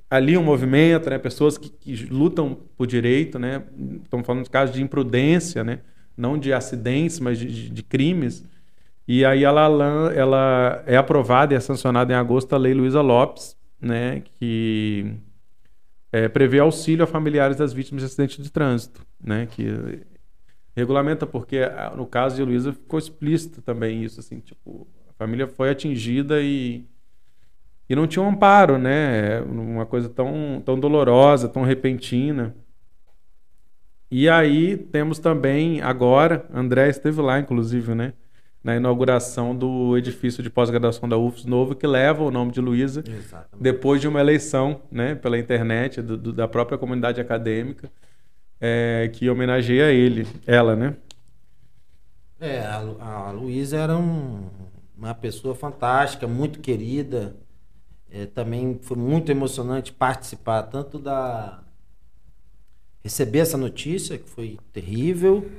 ali um movimento, né, pessoas que, que lutam por direito, né? Estamos falando de casos de imprudência, né? Não de acidentes, mas de, de- de crimes. E aí ela, ela é aprovada e é sancionada em agosto a Lei Luísa Lopes, né, que é, prevê auxílio a familiares das vítimas de acidente de trânsito, né, que regulamenta porque ah, no caso de Luísa ficou explícito também isso, assim, tipo, a família foi atingida e e não tinha um amparo, né, uma coisa tão tão dolorosa, tão repentina. E aí temos também agora, André esteve lá inclusive, né, na inauguração do edifício de pós-graduação da UFS novo que leva o nome de Luísa depois de uma eleição, né, pela internet do- do- da própria comunidade acadêmica é, que homenageia ele, ela, né?
É, a, Lu- a Luísa era um- uma pessoa fantástica, muito querida. É, também foi muito emocionante participar tanto da. receber essa notícia, que foi terrível,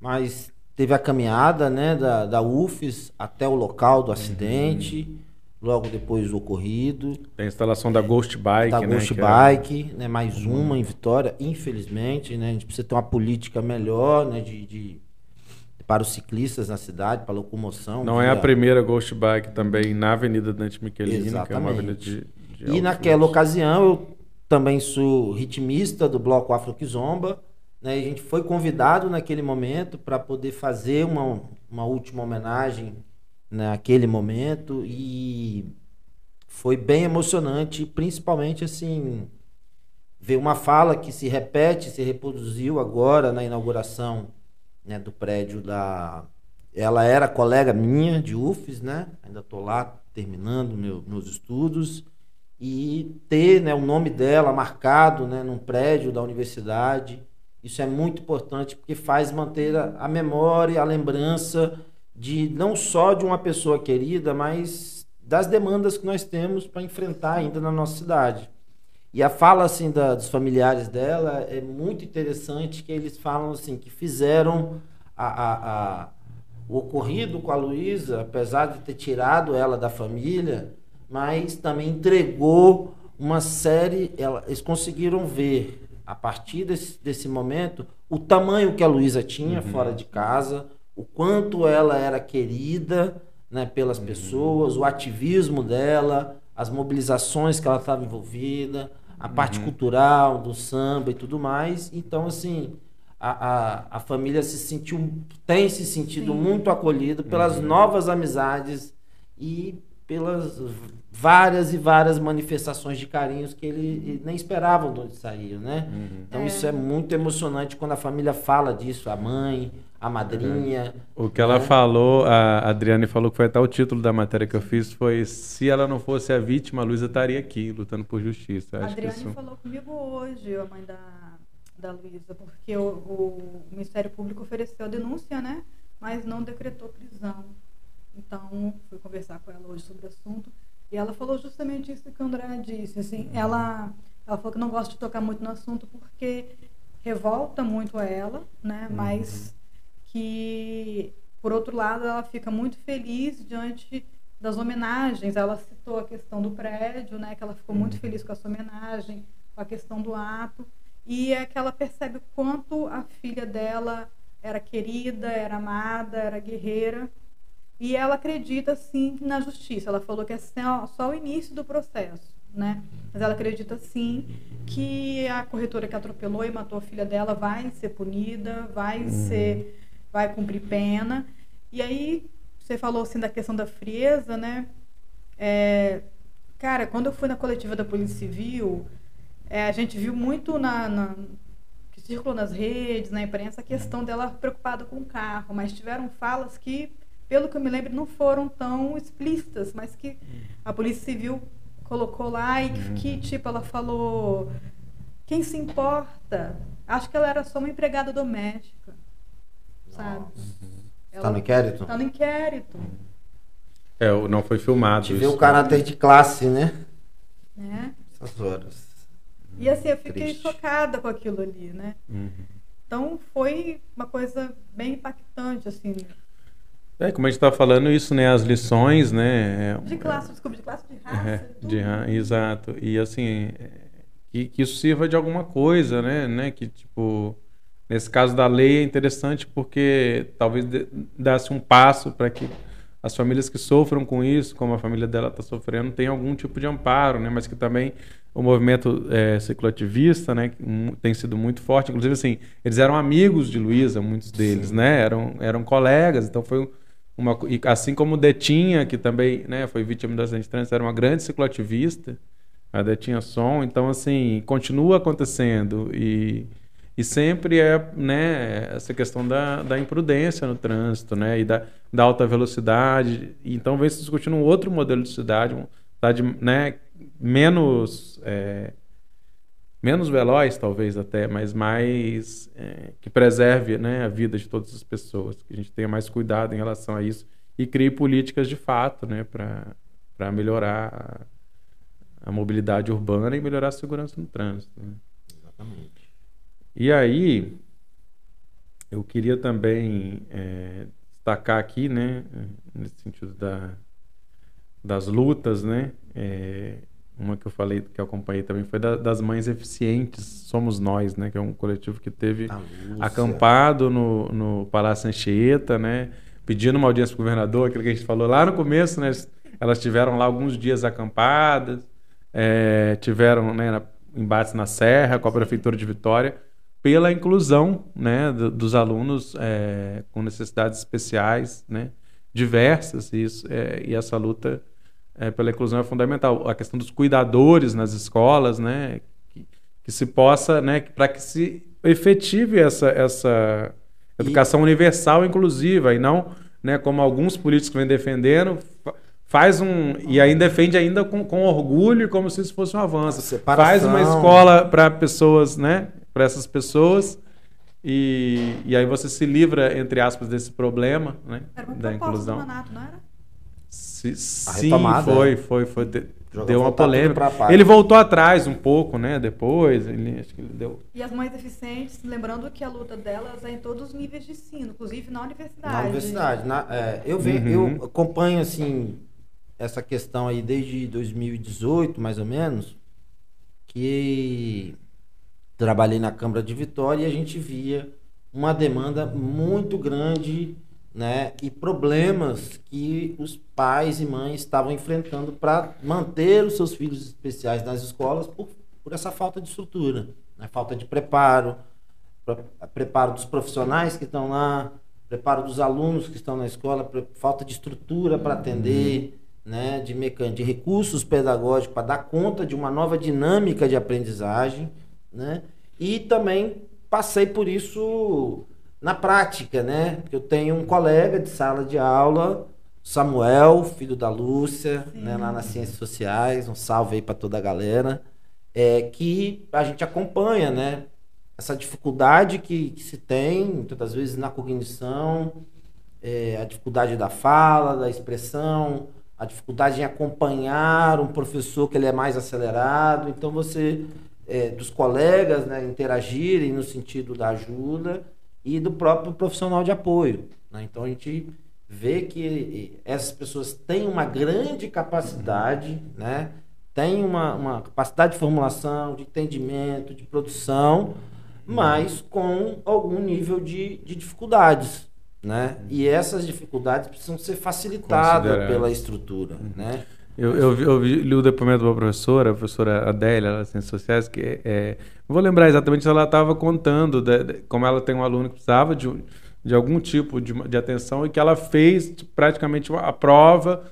mas teve a caminhada né, da, da UFES até o local do acidente, uhum. logo depois do ocorrido.
Tem a instalação da Ghost Bike,
da
né?
Ghost Bike, é... né, mais uhum. uma em Vitória, infelizmente, né, a gente precisa ter uma política melhor né, de, de para os ciclistas na cidade, para a locomoção.
Não é a primeira Ghost Bike também na Avenida Dante Michelini, que é uma avenida de,
de E naquela ocasião eu também sou ritmista do bloco Afro Kizomba, né? A gente foi convidado naquele momento para poder fazer uma, uma última homenagem naquele momento e foi bem emocionante, principalmente assim ver uma fala que se repete, se reproduziu agora na inauguração né, do prédio da. Ela era colega minha de UFES, né? Ainda estou lá terminando meu, meus estudos e ter né, o nome dela marcado né, num prédio da universidade isso é muito importante porque faz manter a, memória, a lembrança de não só de uma pessoa querida, mas das demandas que nós temos para enfrentar ainda na nossa cidade. E a fala assim da, dos familiares dela é muito interessante que eles falam assim que fizeram a, a, a, o ocorrido com a Luísa, apesar de ter tirado ela da família, mas também entregou uma série, ela, eles conseguiram ver a partir desse, desse momento, o tamanho que a Luísa tinha uhum. fora de casa, o quanto ela era querida né, pelas uhum. pessoas, o ativismo dela, as mobilizações que ela estava envolvida, a uhum. parte cultural do samba e tudo mais. Então, assim, a, a, a família se sentiu, tem se sentido Sim. muito acolhido pelas uhum. novas amizades e pelas várias e várias manifestações de carinhos que ele, nem esperava de onde saiu, né? Uhum. Então é. isso é muito emocionante quando a família fala disso, a mãe, a madrinha.
O que ela né? falou, a Adriane falou que foi até o título da matéria que eu fiz, foi se ela não fosse a vítima, a Luísa estaria aqui lutando por justiça.
a Adriane isso... falou comigo hoje, a mãe da, da Luísa, porque o, o Ministério Público ofereceu a denúncia, né? Mas não decretou prisão. Então, fui conversar com ela hoje sobre o assunto. E ela falou justamente isso que o André disse. Assim, ela, ela falou que não gosta de tocar muito no assunto porque revolta muito a ela, né? Uhum. Mas que, por outro lado, ela fica muito feliz diante das homenagens. Ela citou a questão do prédio, né? Que ela ficou muito uhum. feliz com essa homenagem, com a questão do ato. E é que ela percebe o quanto a filha dela era querida, era amada, era guerreira e ela acredita, sim, na justiça. Ela falou que é só o início do processo, né? Mas ela acredita, sim, que a corretora que atropelou e matou a filha dela vai ser punida, vai uhum. ser, vai cumprir pena. E aí, você falou, assim, da questão da frieza, né? É, cara, quando eu fui na coletiva da Polícia Civil, é, a gente viu muito na, na que circulou nas redes, na imprensa, a questão dela preocupada com o carro, mas tiveram falas que pelo que eu me lembro, não foram tão explícitas, mas que a Polícia Civil colocou lá e que, que uhum. tipo, ela falou: quem se importa? Acho que ela era só uma empregada doméstica, sabe?
Está no inquérito?
Está no inquérito.
É, não foi filmado.
Te o caráter de classe, né?
É.
Essas horas.
E assim, eu fiquei Triste. chocada com aquilo ali, né? Uhum. Então foi uma coisa bem impactante, assim.
É, como a gente está falando isso, né? As lições, né?
De classe, desculpa, de classe, de raça. É, de
ra exato. E assim, que, que, isso sirva de alguma coisa, né? né? Que tipo, nesse caso da lei é interessante porque talvez desse um passo para que as famílias que sofram com isso, como a família dela está sofrendo, tenham algum tipo de amparo, né? Mas que também o movimento é, né? Tem sido muito forte. Inclusive, assim, eles eram amigos de Luísa, muitos deles, Sim. né? Eram, eram colegas. Então foi uma, assim como Detinha, que também né, foi vítima do acidente de trânsito, era uma grande cicloativista, a Detinha Som, então assim, continua acontecendo e, e sempre é né, essa questão da, da imprudência no trânsito, né, e da, da alta velocidade, então vem se discutindo um outro modelo de cidade, uma cidade né, menos... É, menos veloz talvez até, mas mais é, que preserve né, a vida de todas as pessoas, que a gente tenha mais cuidado em relação a isso e crie políticas de fato né, para melhorar a, a, mobilidade urbana e melhorar a segurança no trânsito. Né?
Exatamente.
E aí, eu queria também é, destacar aqui, né, nesse sentido da, das lutas, né, é, uma que eu falei, que eu acompanhei também, foi da, das Mães Eficientes, Somos Nós, né? Que é um coletivo que teve acampado no, no Palácio Anchieta, né? Pedindo uma audiência para o governador, aquilo que a gente falou lá no começo, né? Elas tiveram lá alguns dias acampadas, é, tiveram né, embates na Serra com a Prefeitura de Vitória, pela inclusão né, do, dos alunos é, com necessidades especiais, né? Diversas, e, isso, é, e essa luta é, pela inclusão é fundamental. A questão dos cuidadores nas escolas, né? Que, que se possa, né? Para que se efetive essa, essa educação e... universal inclusiva e não, né? Como alguns políticos vêm defendendo, faz um e ainda defende ainda com, com orgulho como se isso fosse um avanço. Faz uma escola para pessoas, né? Para essas pessoas. E, e aí você se livra, entre aspas, desse problema né, da inclusão. Do Manato, não era? Se, sim, foi, é. foi, foi. De, deu uma polêmica. Ele voltou atrás um pouco, né? Depois, ele, acho que ele deu.
E as mães deficientes, lembrando que a luta delas é em todos os níveis de ensino, inclusive na universidade.
Na universidade. Na, é, eu, venho, uhum. eu acompanho, assim, essa questão aí desde 2018, mais ou menos, que trabalhei na Câmara de Vitória e a gente via uma demanda muito grande né, e problemas que os pais e mães estavam enfrentando para manter os seus filhos especiais nas escolas por, por essa falta de estrutura, né, falta de preparo, preparo dos profissionais que estão lá, preparo dos alunos que estão na escola, falta de estrutura para atender, né, de, mecan de recursos pedagógicos para dar conta de uma nova dinâmica de aprendizagem, né, e também passei por isso na prática, né? Eu tenho um colega de sala de aula, Samuel, filho da Lúcia, né, lá nas Ciências Sociais, um salve aí para toda a galera, é, que a gente acompanha, né? Essa dificuldade que, que se tem, muitas vezes, na cognição, é, a dificuldade da fala, da expressão, a dificuldade em acompanhar um professor que ele é mais acelerado. Então, você, é, dos colegas, né, interagirem no sentido da ajuda e do próprio profissional de apoio. Né? Então a gente vê que essas pessoas têm uma grande capacidade, né? têm uma, uma capacidade de formulação, de entendimento, de produção, mas com algum nível de, de dificuldades. Né? E essas dificuldades precisam ser facilitadas pela estrutura. Né?
Eu, eu, eu li o depoimento da professora, a professora Adélia, das Ciências Sociais, que é, é vou lembrar exatamente ela estava contando de, de, como ela tem um aluno que precisava de, de algum tipo de, de atenção e que ela fez praticamente a prova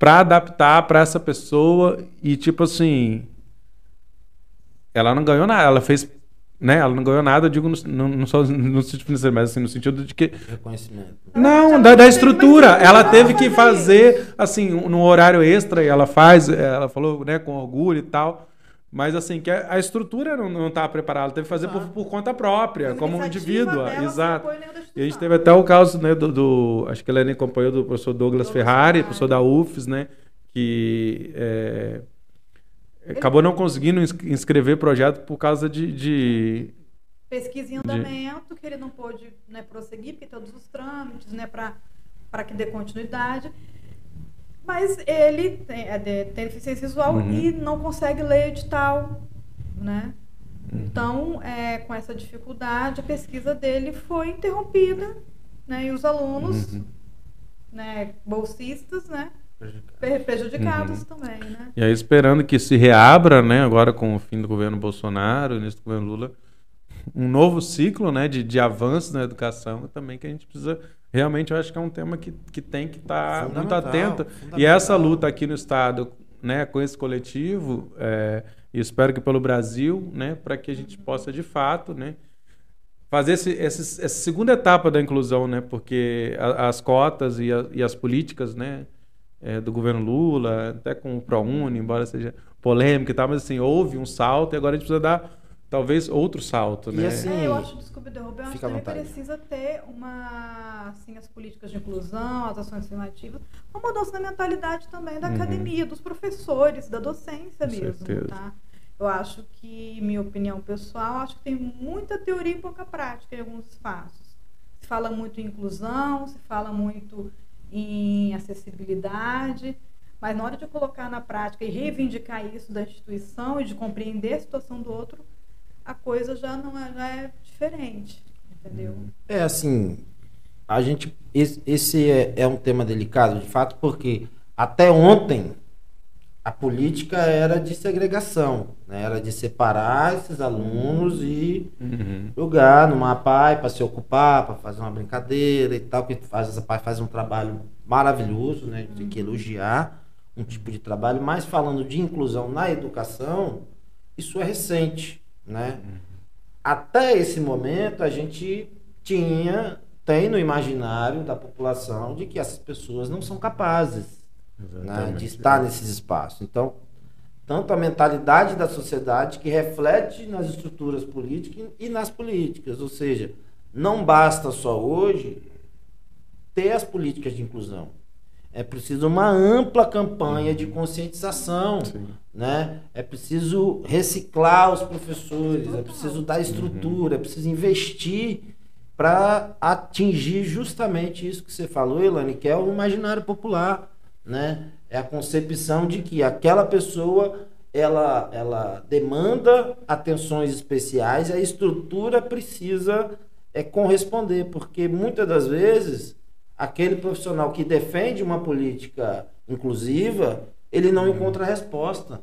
para adaptar para essa pessoa e tipo assim ela não ganhou nada ela fez né? Ela não ganhou nada, eu digo, não, não só no sentido financeiro, mas assim, no sentido de que.
Reconhecimento.
Não, da, da estrutura. Ela teve que fazer, assim, no horário extra, e ela faz, ela falou, né, com orgulho e tal. Mas assim, que a, estrutura não estava preparada, ela teve que fazer por, por, conta própria, como um indivíduo. Exato. E a gente teve até o caso né, do, do Acho que ela nem acompanhou do professor Douglas, Douglas Ferrari, Ferrari, professor da UFES, né? Que é, acabou não conseguindo inscrever projeto por causa de, de
pesquisa em andamento, de... que ele não pôde né, prosseguir, porque todos os trâmites, né, para que dê continuidade. Mas ele tem, é, tem deficiência visual uhum. e não consegue ler edital, né? Uhum. Então, é, com essa dificuldade, a pesquisa dele foi interrompida, né? E os alunos, uhum. né, bolsistas, né, prejudicados uhum. também, né?
E aí esperando que se reabra, né, agora com o fim do governo Bolsonaro, nesse governo Lula, um novo ciclo, né, de, de avanço na educação também que a gente precisa realmente eu acho que é um tema que, que tem que estar tá muito atento e essa luta aqui no estado, né, com esse coletivo, é, e espero que pelo Brasil, né, para que a gente possa de fato, né, fazer esse, esse, essa segunda etapa da inclusão, né, porque a, as cotas e, a, e as políticas, né, é, do governo Lula, até com o ProUni, embora seja polêmica e tal, mas assim, houve um salto e agora a gente precisa dar talvez outro salto, e né?
Assim, é, eu acho, desculpe derrubar, eu acho que também precisa ter uma, assim, as políticas de inclusão, as ações afirmativas, uma mudança na mentalidade também da uhum. academia, dos professores, da docência Com mesmo, certeza. tá? Eu acho que, minha opinião pessoal, acho que tem muita teoria e pouca prática em alguns espaços. Se fala muito em inclusão, se fala muito em acessibilidade, mas na hora de colocar na prática e reivindicar isso da instituição e de compreender a situação do outro, a coisa já não é, já é diferente, entendeu?
É assim, a gente esse, é, é um tema delicado de fato porque até ontem a política era de segregação, né? era de separar esses alunos e
Uhum.
jogar numa PAI para se ocupar, para fazer uma brincadeira e tal, que faz essa PAI faz um trabalho maravilhoso, né? Tem que elogiar um tipo de trabalho, mas falando de inclusão na educação, isso é recente, né? Até esse momento a gente tinha tem no imaginário da população de que essas pessoas não são capazes né, de estar nesses espaços. Então, tanto a mentalidade da sociedade que reflete nas estruturas políticas e nas políticas, ou seja, não basta só hoje ter as políticas de inclusão. É preciso uma ampla campanha de conscientização,
Sim.
né? É preciso reciclar os professores, é preciso dar estrutura, é preciso investir para atingir justamente isso que você falou, Elane, que é o imaginário popular, né? É a concepção de que aquela pessoa ela, ela demanda atenções especiais e a estrutura precisa é, corresponder, porque muitas das vezes aquele profissional que defende uma política inclusiva, ele não encontra resposta,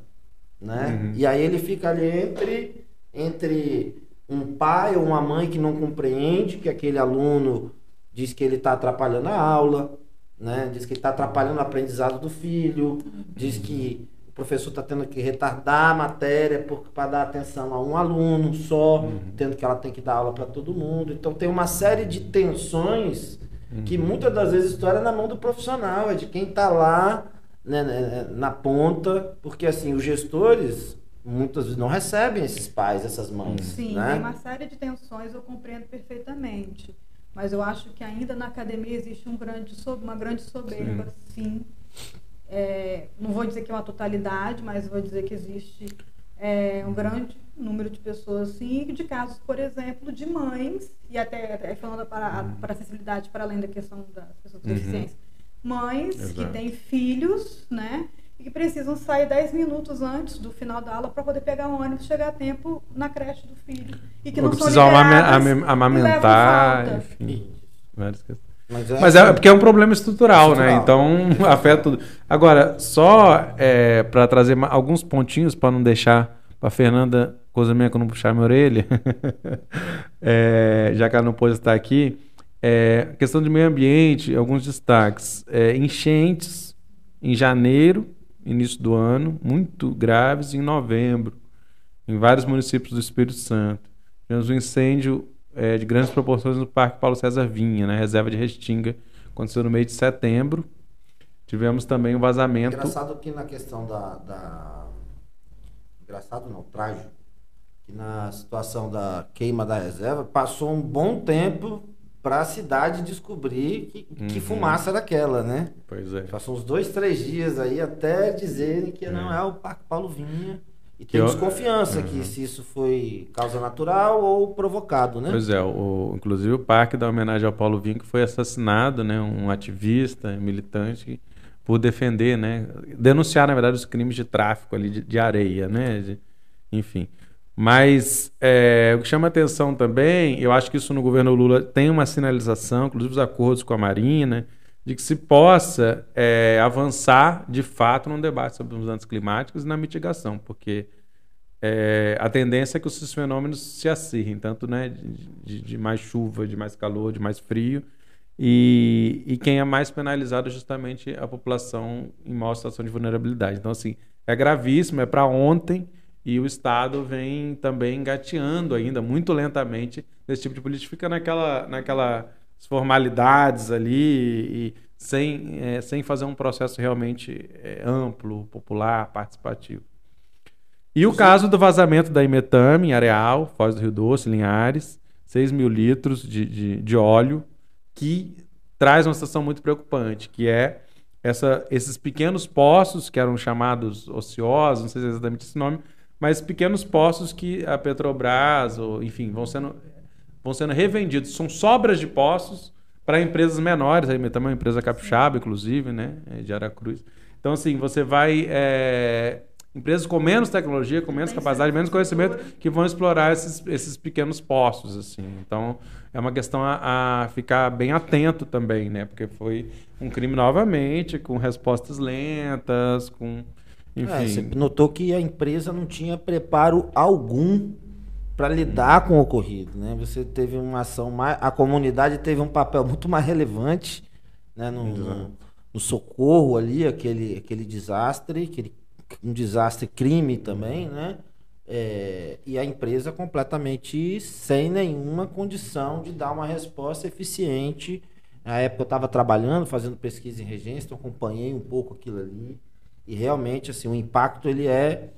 né?
Uhum.
E aí ele fica ali entre entre um pai ou uma mãe que não compreende que aquele aluno diz que ele está atrapalhando a aula, né? Diz que está atrapalhando o aprendizado do filho, diz que o professor está tendo que retardar a matéria para dar atenção a um aluno só, tendo que ela tem que dar aula para todo mundo. Então tem uma série de tensões que muitas das vezes a história é na mão do profissional, é de quem está lá né, né, na ponta, porque assim, os gestores muitas vezes não recebem esses pais, essas mães.
Sim,
né?
tem uma série de tensões, eu compreendo perfeitamente. Mas eu acho que ainda na academia existe um grande, uma grande soberba, sim. É, não vou dizer que é uma totalidade, mas vou dizer que existe é, um grande número de pessoas, sim, de casos, por exemplo, de mães, e até, até falando para, para acessibilidade, para além da questão das pessoas com
Uhum.
deficiência, mães que
Exato.
têm filhos, né? E que precisam sair 10 minutos antes do final da aula para poder pegar o ônibus e chegar a tempo na creche do filho. E que
Ou
não são
precisam amamentar, enfim. várias questões.
Mas é,
Mas é porque é um problema estrutural, né?
Estrutural.
Então afeta tudo. Agora, só é, para trazer alguns pontinhos para não deixar para Fernanda coisa minha que eu não puxar minha orelha, é, já que ela não pôde estar aqui, é, questão de meio ambiente, alguns destaques. É, enchentes em janeiro, início do ano, muito graves em novembro, em vários municípios do Espírito Santo. Tivemos um incêndio é, de grandes proporções no Parque Paulo César Vinha, na reserva de Restinga, aconteceu no mês de setembro. Tivemos também um vazamento.
Engraçado que na questão da, da- Engraçado não, trágico. Que na situação da queima da reserva, passou um bom tempo para a cidade descobrir que, que
Uhum.
fumaça era aquela, né?
Pois é.
Passou uns dois, três dias aí até dizerem que não é o Parque Paulo Vinha. E
Que
tem
eu-
desconfiança que
Uhum.
se isso foi causa natural ou provocado, né?
Pois é, o, inclusive o parque da homenagem ao Paulo Vinho que foi assassinado, né, um ativista, militante, por defender, né, denunciar na verdade os crimes de tráfico ali de, de areia, né, de- enfim. Mas é, o que chama atenção também, eu acho que isso no governo Lula tem uma sinalização, inclusive os acordos com a Marina, de que se possa é, avançar de fato num debate sobre os mudanças climáticas e na mitigação, porque é, a tendência é que esses fenômenos se acirrem, tanto né, de- de mais chuva, de mais calor, de mais frio, e, e quem é mais penalizado é justamente a população em maior situação de vulnerabilidade. Então, assim, é gravíssimo, é para ontem, e o Estado vem também engateando ainda muito lentamente nesse tipo de política, fica naquela, formalidades ali e sem, é, sem fazer um processo realmente é, amplo, popular, participativo. E o caso do vazamento da Imetame em Areal, Foz do Rio Doce, Linhares, 6 mil litros de, de, de óleo, que traz uma situação muito preocupante, que é essa, esses pequenos poços que eram chamados ociosos, não sei se é exatamente esse nome, mas pequenos postos que a Petrobras, ou, enfim, vão sendo, vão sendo revendidos. São sobras de postos para empresas menores, aí também uma empresa capixaba, inclusive, né, é, de Aracruz. Então, assim, você vai... É, empresas com menos tecnologia, com menos capacidade, menos conhecimento, que vão explorar esses, esses pequenos postos, assim. Então, é uma questão a, a, ficar bem atento também, né? Porque foi um crime novamente, com respostas lentas, com... Enfim. É, você
notou que a empresa não tinha preparo algum para lidar com o ocorrido, né? Você teve uma ação mais... A comunidade teve um papel muito mais relevante né? no, no, no socorro ali, aquele, aquele desastre, aquele um desastre crime também, né? É, e a empresa completamente sem nenhuma condição de dar uma resposta eficiente. Na época eu estava trabalhando, fazendo pesquisa em regência, então acompanhei um pouco aquilo ali. E realmente, assim, o impacto ele é,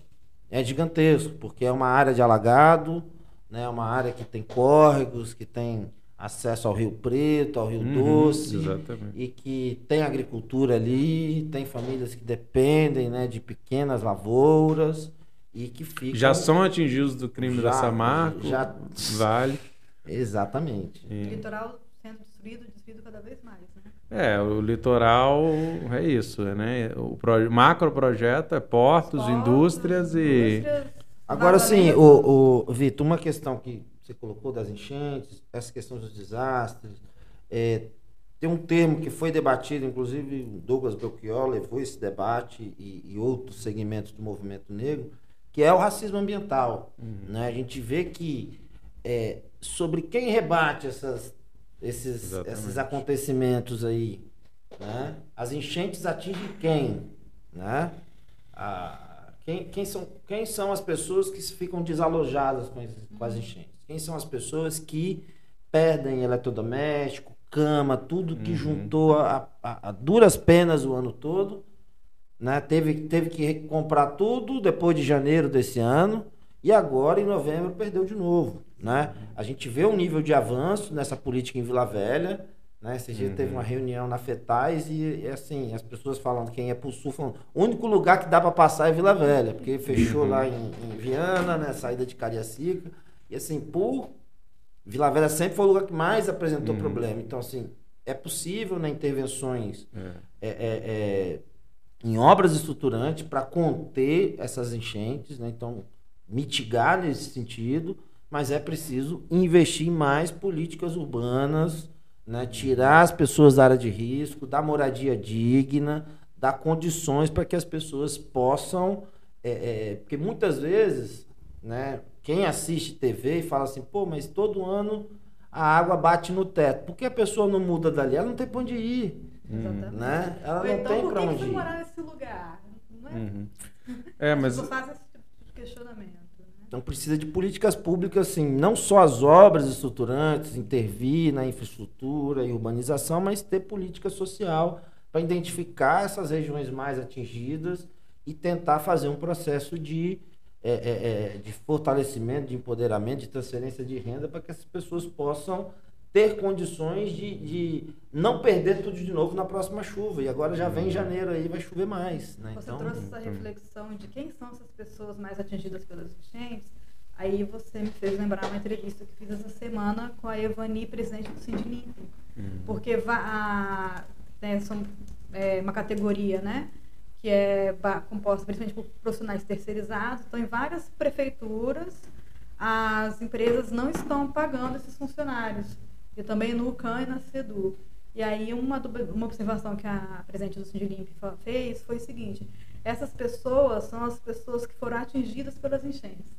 é gigantesco, porque é uma área de alagado, né? uma área que tem córregos, que tem acesso ao Rio Preto, ao Rio uhum, Doce, exatamente. e que tem agricultura ali, tem famílias que dependem né, de pequenas lavouras e que ficam...
Já são atingidos do crime já, da Samarco, já... Vale.
Exatamente. E... O litoral sendo destruído, destruído cada vez mais, né?
É, o litoral é isso, né? O pro... macro projeto é portos, portos indústrias, indústrias e...
Agora sim, o, o Vitor, uma questão que você colocou das enchentes, essa questão dos desastres. É, tem um termo que foi debatido, inclusive Douglas Belchior levou esse debate e, e, outros segmentos do movimento negro, que é o racismo ambiental. Uhum. Né? A gente vê que é, sobre quem rebate essas, esses, esses acontecimentos aí, né? as enchentes atingem quem? Né? A, quem, quem, são, quem são as pessoas que ficam desalojadas com, esses, com as enchentes? Quem são as pessoas que perdem eletrodoméstico, cama, tudo que uhum. juntou a, a, a, duras penas o ano todo. Né? Teve, teve que comprar tudo depois de janeiro desse ano. E agora, em novembro, perdeu de novo. Né? A gente vê um nível de avanço nessa política em Vila Velha. Né? Esse dia uhum. teve uma reunião na FETAIS e, e, assim, as pessoas falando, quem é pro sul, falando, o único lugar que dá para passar é Vila Velha, porque fechou uhum. lá em, em Viana, né? saída de Cariacica. E assim, por Vila Velha sempre foi o lugar que mais apresentou uhum. problema. Então, assim, é possível né, intervenções é. É, é, é em obras estruturantes para conter essas enchentes, né? Então, mitigar nesse sentido, mas é preciso investir em mais políticas urbanas, né? tirar as pessoas da área de risco, dar moradia digna, dar condições para que as pessoas possam. É, é, porque muitas vezes, né, quem assiste TV e fala assim, pô, mas todo ano a água bate no teto. Por que a pessoa não muda dali? Ela não tem para onde ir. Uhum. Né? Ela Ou não então, tem para onde ir.
morar nesse lugar? Não é? Uhum.
É, mas...
faz esse tipo de questionamento.
Então precisa de políticas públicas, assim, não só as obras estruturantes, intervir na infraestrutura e urbanização, mas ter política social para identificar essas regiões mais atingidas e tentar fazer um processo de é, é, é, de fortalecimento, de empoderamento, de transferência de renda para que essas pessoas possam ter condições de, de não perder tudo de novo na próxima chuva. E agora já vem janeiro aí, vai chover mais. Né?
Você então, trouxe essa reflexão de quem são essas pessoas mais atingidas pelas enchentes. Aí você me fez lembrar uma entrevista que fiz essa semana com a Evani, presidente do Sindlimp. Uhum. Porque a, né, são, é uma categoria, né? que é composta principalmente por profissionais terceirizados. Então, em várias prefeituras, as empresas não estão pagando esses funcionários. E também no CAN e na SEDU. E aí, uma, uma observação que a presidente do Sindilimp fez foi o seguinte: essas pessoas são as pessoas que foram atingidas pelas enchentes.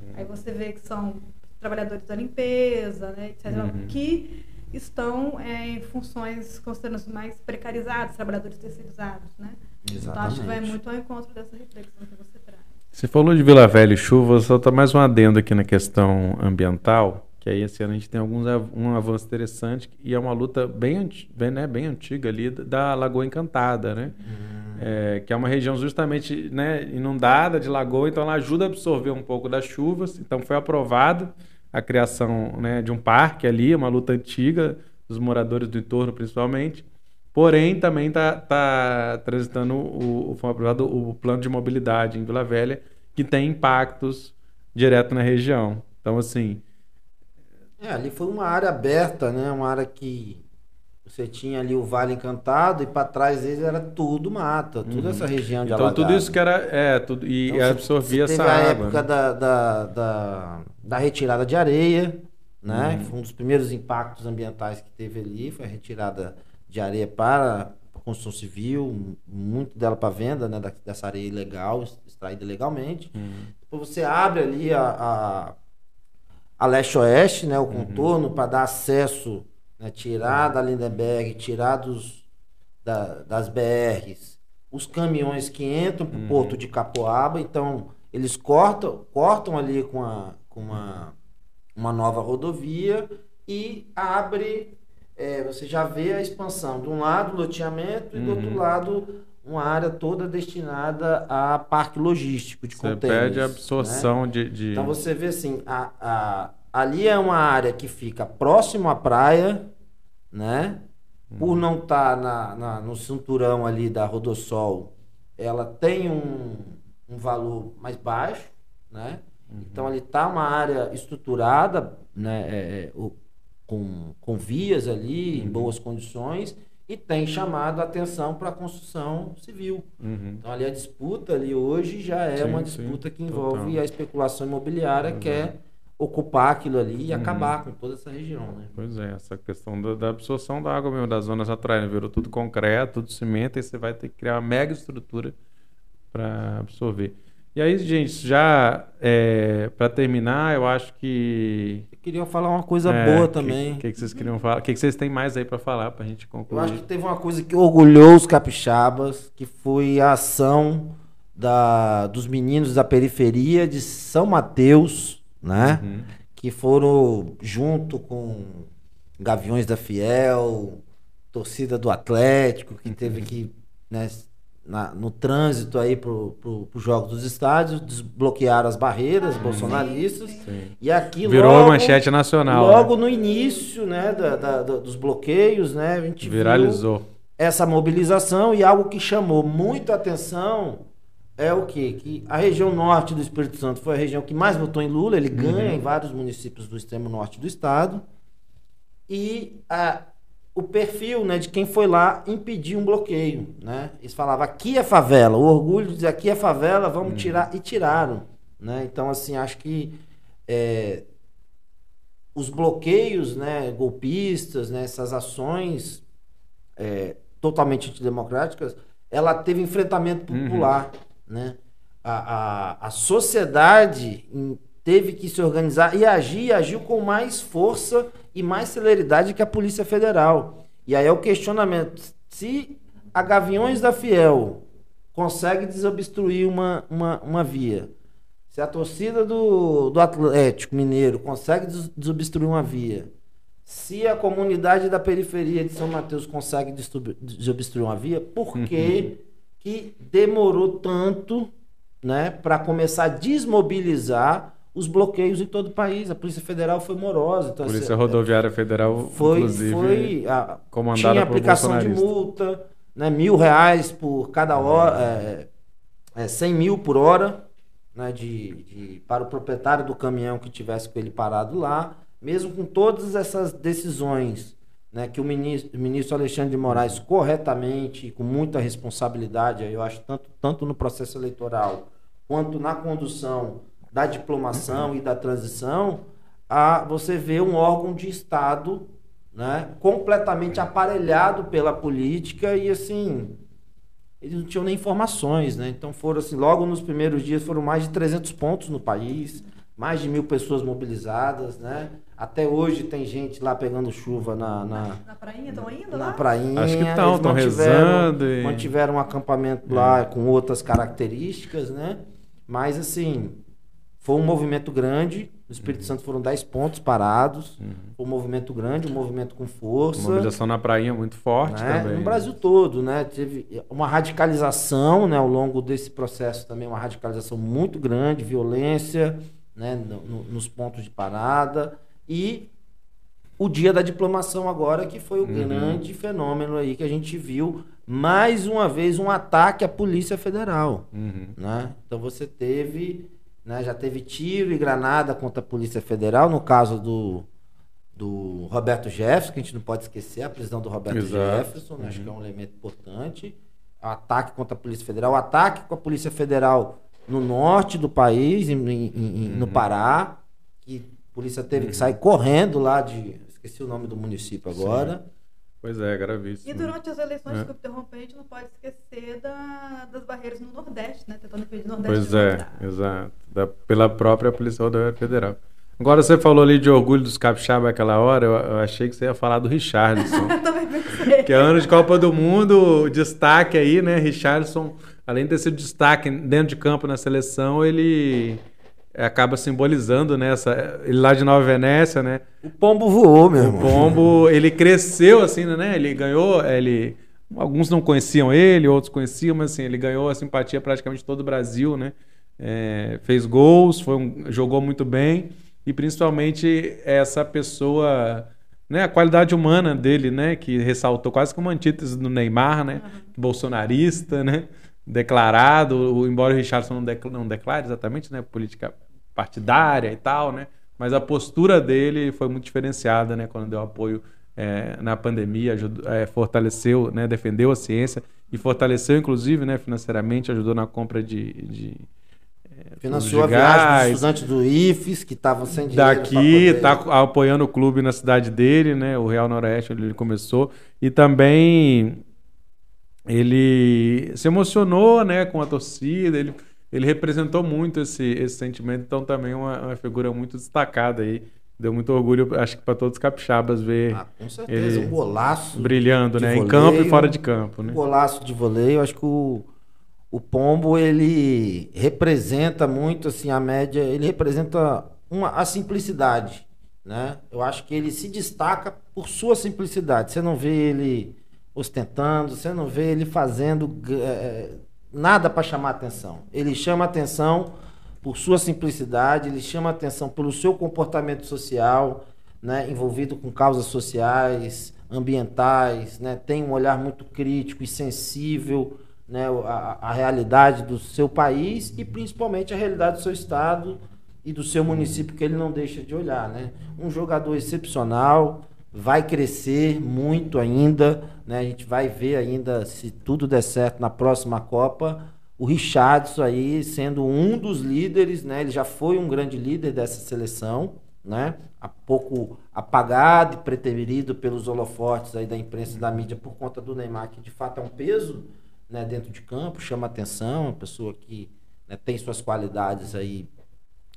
Uhum. Aí você vê que são trabalhadores da limpeza, né, etc., uhum. que estão é, em funções consideradas mais precarizadas, trabalhadores terceirizados, né? Exatamente. Então, acho que vai muito ao encontro dessa reflexão que você traz. Você
falou de Vila Velha e chuva, só tá mais um adendo aqui na questão ambiental, que aí esse ano a gente tem alguns um avanço interessante e é uma luta bem, bem, né, bem antiga ali da Lagoa Encantada, né? Hum. É, que é uma região justamente né, inundada de lagoa, então ela ajuda a absorver um pouco das chuvas. Então foi aprovado a criação né, de um parque ali, uma luta antiga dos moradores do entorno principalmente. Porém, também está tá transitando o, foi aprovado o plano de mobilidade em Vila Velha, que tem impactos direto na região. Então, assim.
É, ali foi uma área aberta, né? Uma área que você tinha ali o Vale Encantado e para trás deles era tudo mata, toda
Uhum.
essa região de
Então,
alagado.
tudo isso que era. É, tudo, e
Então, você-
absorvia
você
essa
teve a
água.
época
né?
da, da, da, da retirada de areia, né?
Uhum.
Foi um dos primeiros impactos ambientais que teve ali, foi a retirada de areia para a construção civil, muito dela para venda, né? da- Dessa areia ilegal, extraída ilegalmente.
Uhum.
Depois você abre ali a, a, a leste-oeste, né? O
Uhum.
contorno para dar acesso, né? tirar da Lindenberg, tirar dos, da- das BRs, os caminhões que entram para o
Uhum.
porto de Capoaba, então eles cortam, cortam ali com, a, com uma, uma nova rodovia e abre, é, você já vê a expansão. De um lado, loteamento, e do outro
Uhum.
lado, uma área toda destinada a parque logístico de
Você
contêineres.
perde a
né?
absorção de, de-
Então você vê assim, a, a- ali é uma área que fica próximo à praia, né? Por não estar na, na- no cinturão ali da Rodossol, ela tem um, um valor mais baixo, né? Então ali está uma área estruturada, né? é, é, o- com, com vias ali em boas condições e tem chamado a atenção para a construção civil.
Uhum.
Então ali a disputa ali hoje já é
Sim,
uma
sim,
disputa que
total.
envolve a especulação imobiliária, que é ocupar aquilo ali e
Uhum.
acabar com toda essa região, né?
Pois é, essa questão da, da absorção da água mesmo, das zonas atrás, né? virou tudo concreto, tudo cimento, e você vai ter que criar uma mega estrutura para absorver. E aí, gente, já para terminar, eu acho que.
Eu queria falar uma coisa
é,
boa
que-
também.
O que, que vocês queriam falar? O que, que vocês têm mais aí para falar para a gente
Eu
concluir?
acho que teve uma coisa que orgulhou os capixabas, que foi a ação da, dos meninos da periferia de São Mateus, né?
Uhum.
Que foram junto com Gaviões da Fiel, torcida do Atlético, que teve que, né, na- no trânsito aí pro, pro, pro jogo dos estádios, desbloquearam as barreiras bolsonaristas.
Sim.
E aqui
Virou
logo,
manchete nacional.
Logo
né?
no início, né, da, da- da- dos bloqueios, né, a gente viu
Viralizou.
essa mobilização e algo que chamou muito a atenção é o quê? Que a região norte do Espírito Santo foi a região que mais votou em Lula, ele ganha em vários municípios do extremo norte do estado. E a- o perfil né, de quem foi lá impedir um bloqueio. Né? Eles falavam, aqui é favela, o orgulho de dizer aqui é favela, vamos tirar, e tiraram. Né? Então, assim, acho que é, os bloqueios né, golpistas, né, essas ações é, totalmente antidemocráticas, ela teve enfrentamento
Uhum.
popular. Né? A, a, a sociedade teve que se organizar e agir, e agiu com mais força e mais celeridade que a Polícia Federal. E aí é o questionamento: se a Gaviões da Fiel consegue desobstruir uma, uma, uma via, se a torcida do, do Atlético Mineiro consegue des- desobstruir uma via, se a comunidade da periferia de São Mateus consegue desobstruir uma via, por que, que demorou tanto né, para começar a desmobilizar os bloqueios em todo o país? A Polícia Federal foi morosa. Então,
Polícia
assim,
Rodoviária Federal,
foi,
inclusive,
foi a,
comandada
tinha aplicação de multa, né, mil reais por cada hora, é, é, 100 mil por hora, né, de, de- para o proprietário do caminhão que tivesse com ele parado lá, mesmo com todas essas decisões né, que o ministro, o ministro Alexandre de Moraes corretamente e com muita responsabilidade, eu acho tanto, tanto no processo eleitoral quanto na condução da diplomação e da transição, a você vê um órgão de Estado né, completamente aparelhado pela política e assim eles não tinham nem informações, né? Então foram assim, logo nos primeiros dias foram mais de 300 pontos no país, mais de mil pessoas mobilizadas, né? Até hoje tem gente lá pegando chuva na, na,
Na prainha, estão ainda
na
lá?
prainha.
Acho que tão,
Eles
tão
mantiveram-
rezando e-
Mantiveram um acampamento lá com outras características, né? Mas assim, foi um movimento grande. No Espírito Santo foram 10 pontos parados. Foi um movimento grande, um movimento com força.
Mobilização na prainha muito forte
né?
também.
No Brasil todo, né? Teve uma radicalização, né? Ao longo desse processo também, uma radicalização muito grande, violência, né? no- no- nos pontos de parada e o dia da diplomação agora, que foi o
Uhum.
grande fenômeno aí que a gente viu, mais uma vez, um ataque à Polícia Federal.
Uhum.
né? Então você teve, né, já teve tiro e granada contra a Polícia Federal, no caso do, do Roberto Jefferson, que a gente não pode esquecer, a prisão do Roberto
Exato.
Jefferson, né, acho que é um elemento importante. O ataque contra a Polícia Federal, o ataque com a Polícia Federal no norte do país, em- em- em- no Pará, que a polícia teve que sair correndo lá de. Esqueci o nome do município agora.
Pois é, gravíssimo.
E durante as eleições,
É.
que eu interrompi, a gente não pode esquecer da- das barreiras no Nordeste, né? Tentando impedir o Nordeste
Pois é, exato. Da- pela própria Polícia Rodoviária Federal. Agora você falou ali de orgulho dos capixaba aquela hora, eu, eu achei que você ia falar do Richardson.
Eu também pensei.
que é ano de Copa do Mundo, destaque aí, né? Richardson, além de ter sido destaque dentro de campo na seleção, ele acaba simbolizando, né? essa- ele lá de Nova Venécia, né?
O pombo voou, meu
O. Pombo, ele cresceu assim, né? Ele ganhou, ele alguns não conheciam ele, outros conheciam, mas assim, ele ganhou a simpatia praticamente de todo o Brasil, né? É, fez gols, foi um- jogou muito bem e principalmente essa pessoa, né? A qualidade humana dele, né? Que ressaltou quase como antítese do Neymar, né? Bolsonarista, né? Declarado, embora o Richardson não declare exatamente, né? Política partidária e tal, né? Mas a postura dele foi muito diferenciada, né? Quando deu apoio eh, na pandemia, ajudou- eh, fortaleceu, né? Defendeu a ciência e fortaleceu, inclusive, né? Financeiramente, ajudou na compra de, de
Financiou a viagem dos estudantes do IFES, que estavam sem dinheiro.
daqui,
poder-
tá apoiando o clube na cidade dele, né? O Real Noroeste, onde ele começou. E também ele se emocionou, né, com a torcida. Ele, ele representou muito esse, esse sentimento. Então também é uma, uma figura muito destacada aí. Deu muito orgulho, acho que para todos os capixabas ver
Ah, com certeza,
ele
um golaço.
brilhando, né, em
voleio,
campo e fora de campo, né?
Um golaço de voleio. Acho que o, o Pombo, ele representa muito, assim, a média, ele representa uma, a simplicidade, né? Eu acho que ele se destaca por sua simplicidade. Você não vê ele ostentando, você não vê ele fazendo eh, nada para chamar atenção. Ele chama atenção por sua simplicidade, ele chama atenção pelo seu comportamento social, né, envolvido com causas sociais, ambientais, né, tem um olhar muito crítico e sensível né, realidade do seu país e principalmente à realidade do seu estado e do seu município que ele não deixa de olhar. Né? Um jogador excepcional, vai crescer muito ainda, né? a gente vai ver ainda, se tudo der certo na próxima Copa, o Richardson aí sendo um dos líderes, né? Ele já foi um grande líder dessa seleção, né? Há pouco apagado e preterido pelos holofotes aí da imprensa e da mídia por conta do Neymar, que de fato é um peso, né, dentro de campo, chama atenção, uma pessoa que né, tem suas qualidades aí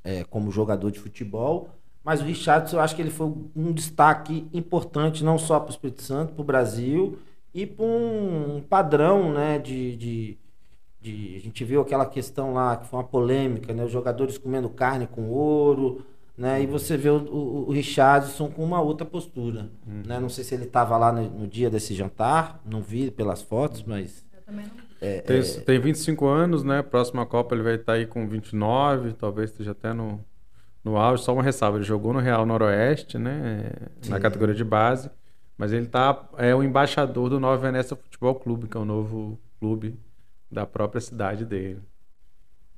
é, como jogador de futebol. Mas o Richardson, eu acho que ele foi um destaque importante, não só para o Espírito Santo, para o Brasil, e para um padrão né, de, de, de, A gente viu aquela questão lá, que foi uma polêmica, né, os jogadores comendo carne com ouro, né, e você vê o, o, o Richardson com uma outra postura.
Uhum.
Né, não sei se ele estava lá no, no, dia desse jantar, não vi pelas fotos, mas.
Eu também não.
É,
Tem,
é,
tem 25 anos, né? Próxima Copa ele vai estar aí com 29, talvez esteja até no, no auge. Só uma ressalva, ele jogou no Real Noroeste, né? Na
Sim.
categoria de base. Mas ele tá, é o embaixador do Nova Venécia Futebol Clube, que é o novo clube da própria cidade dele.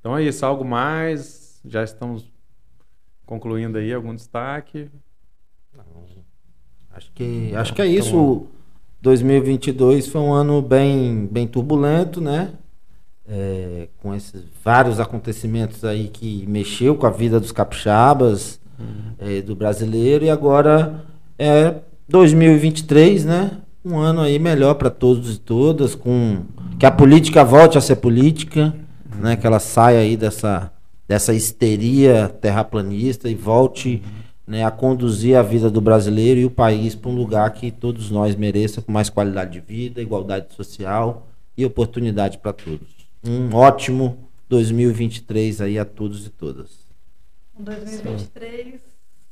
Então é isso, algo mais? Já estamos concluindo aí algum destaque?
Acho que, acho que é isso. O 2022 foi um ano bem, bem turbulento, né? É, com esses vários acontecimentos aí que mexeu com a vida dos capixabas, é, do brasileiro. E agora é 2023, né? Um ano aí melhor para todos e todas, com que a política volte a ser política, né? Que ela saia aí dessa, dessa histeria terraplanista e volte né, a conduzir a vida do brasileiro e o país para um lugar que todos nós mereçam, com mais qualidade de vida, igualdade social e oportunidade para todos. Um ótimo 2023 aí a todos e todas.
Um 2023,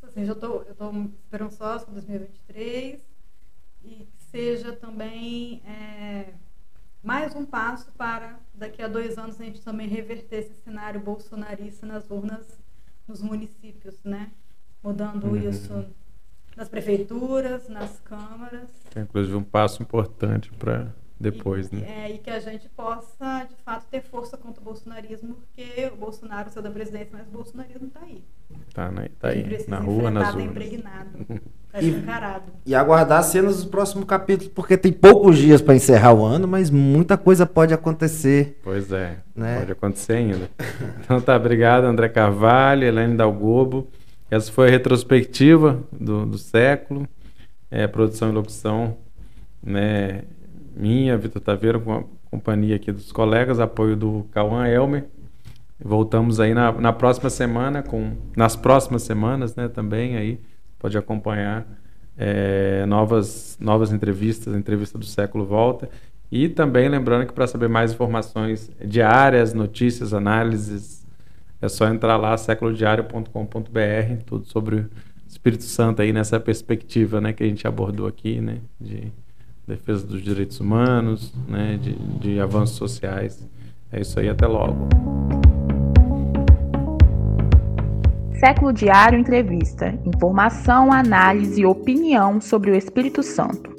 assim, já tô, eu estou esperançosa com 2023 e que seja também é, mais um passo para daqui a dois anos a gente também reverter esse cenário bolsonarista nas urnas nos municípios, né? Mudando
Uhum.
isso nas prefeituras, nas câmaras.
É, inclusive um passo importante para depois,
e,
né?
É, e que a gente possa, de fato, ter força contra o bolsonarismo, porque o Bolsonaro saiu da presidência, mas o bolsonarismo está aí.
Tá, né? tá aí, na
rua,
nas
tá
urnas.
impregnado, tá escancarado.
E aguardar as cenas do próximo capítulo, porque tem poucos dias para encerrar o ano, mas muita coisa pode acontecer.
Pois é,
Né?
pode acontecer ainda. Então tá, obrigado André Carvalho, Helene Dalgobo. Essa foi a retrospectiva do, do século, é, produção e locução, né, minha, Vitor Taveira, com a companhia aqui dos colegas, apoio do Cauã Elmer. Voltamos aí na, na próxima semana, com nas próximas semanas, né, também aí, pode acompanhar é, novas, novas entrevistas, a entrevista do século volta. E também lembrando que para saber mais informações diárias, notícias, análises, é só entrar lá, séculodiário.com.br, tudo sobre o Espírito Santo aí nessa perspectiva né, que a gente abordou aqui, né, de defesa dos direitos humanos, né, de, de avanços sociais. É isso aí, até logo.
Século Diário Entrevista. Informação, análise e opinião sobre o Espírito Santo.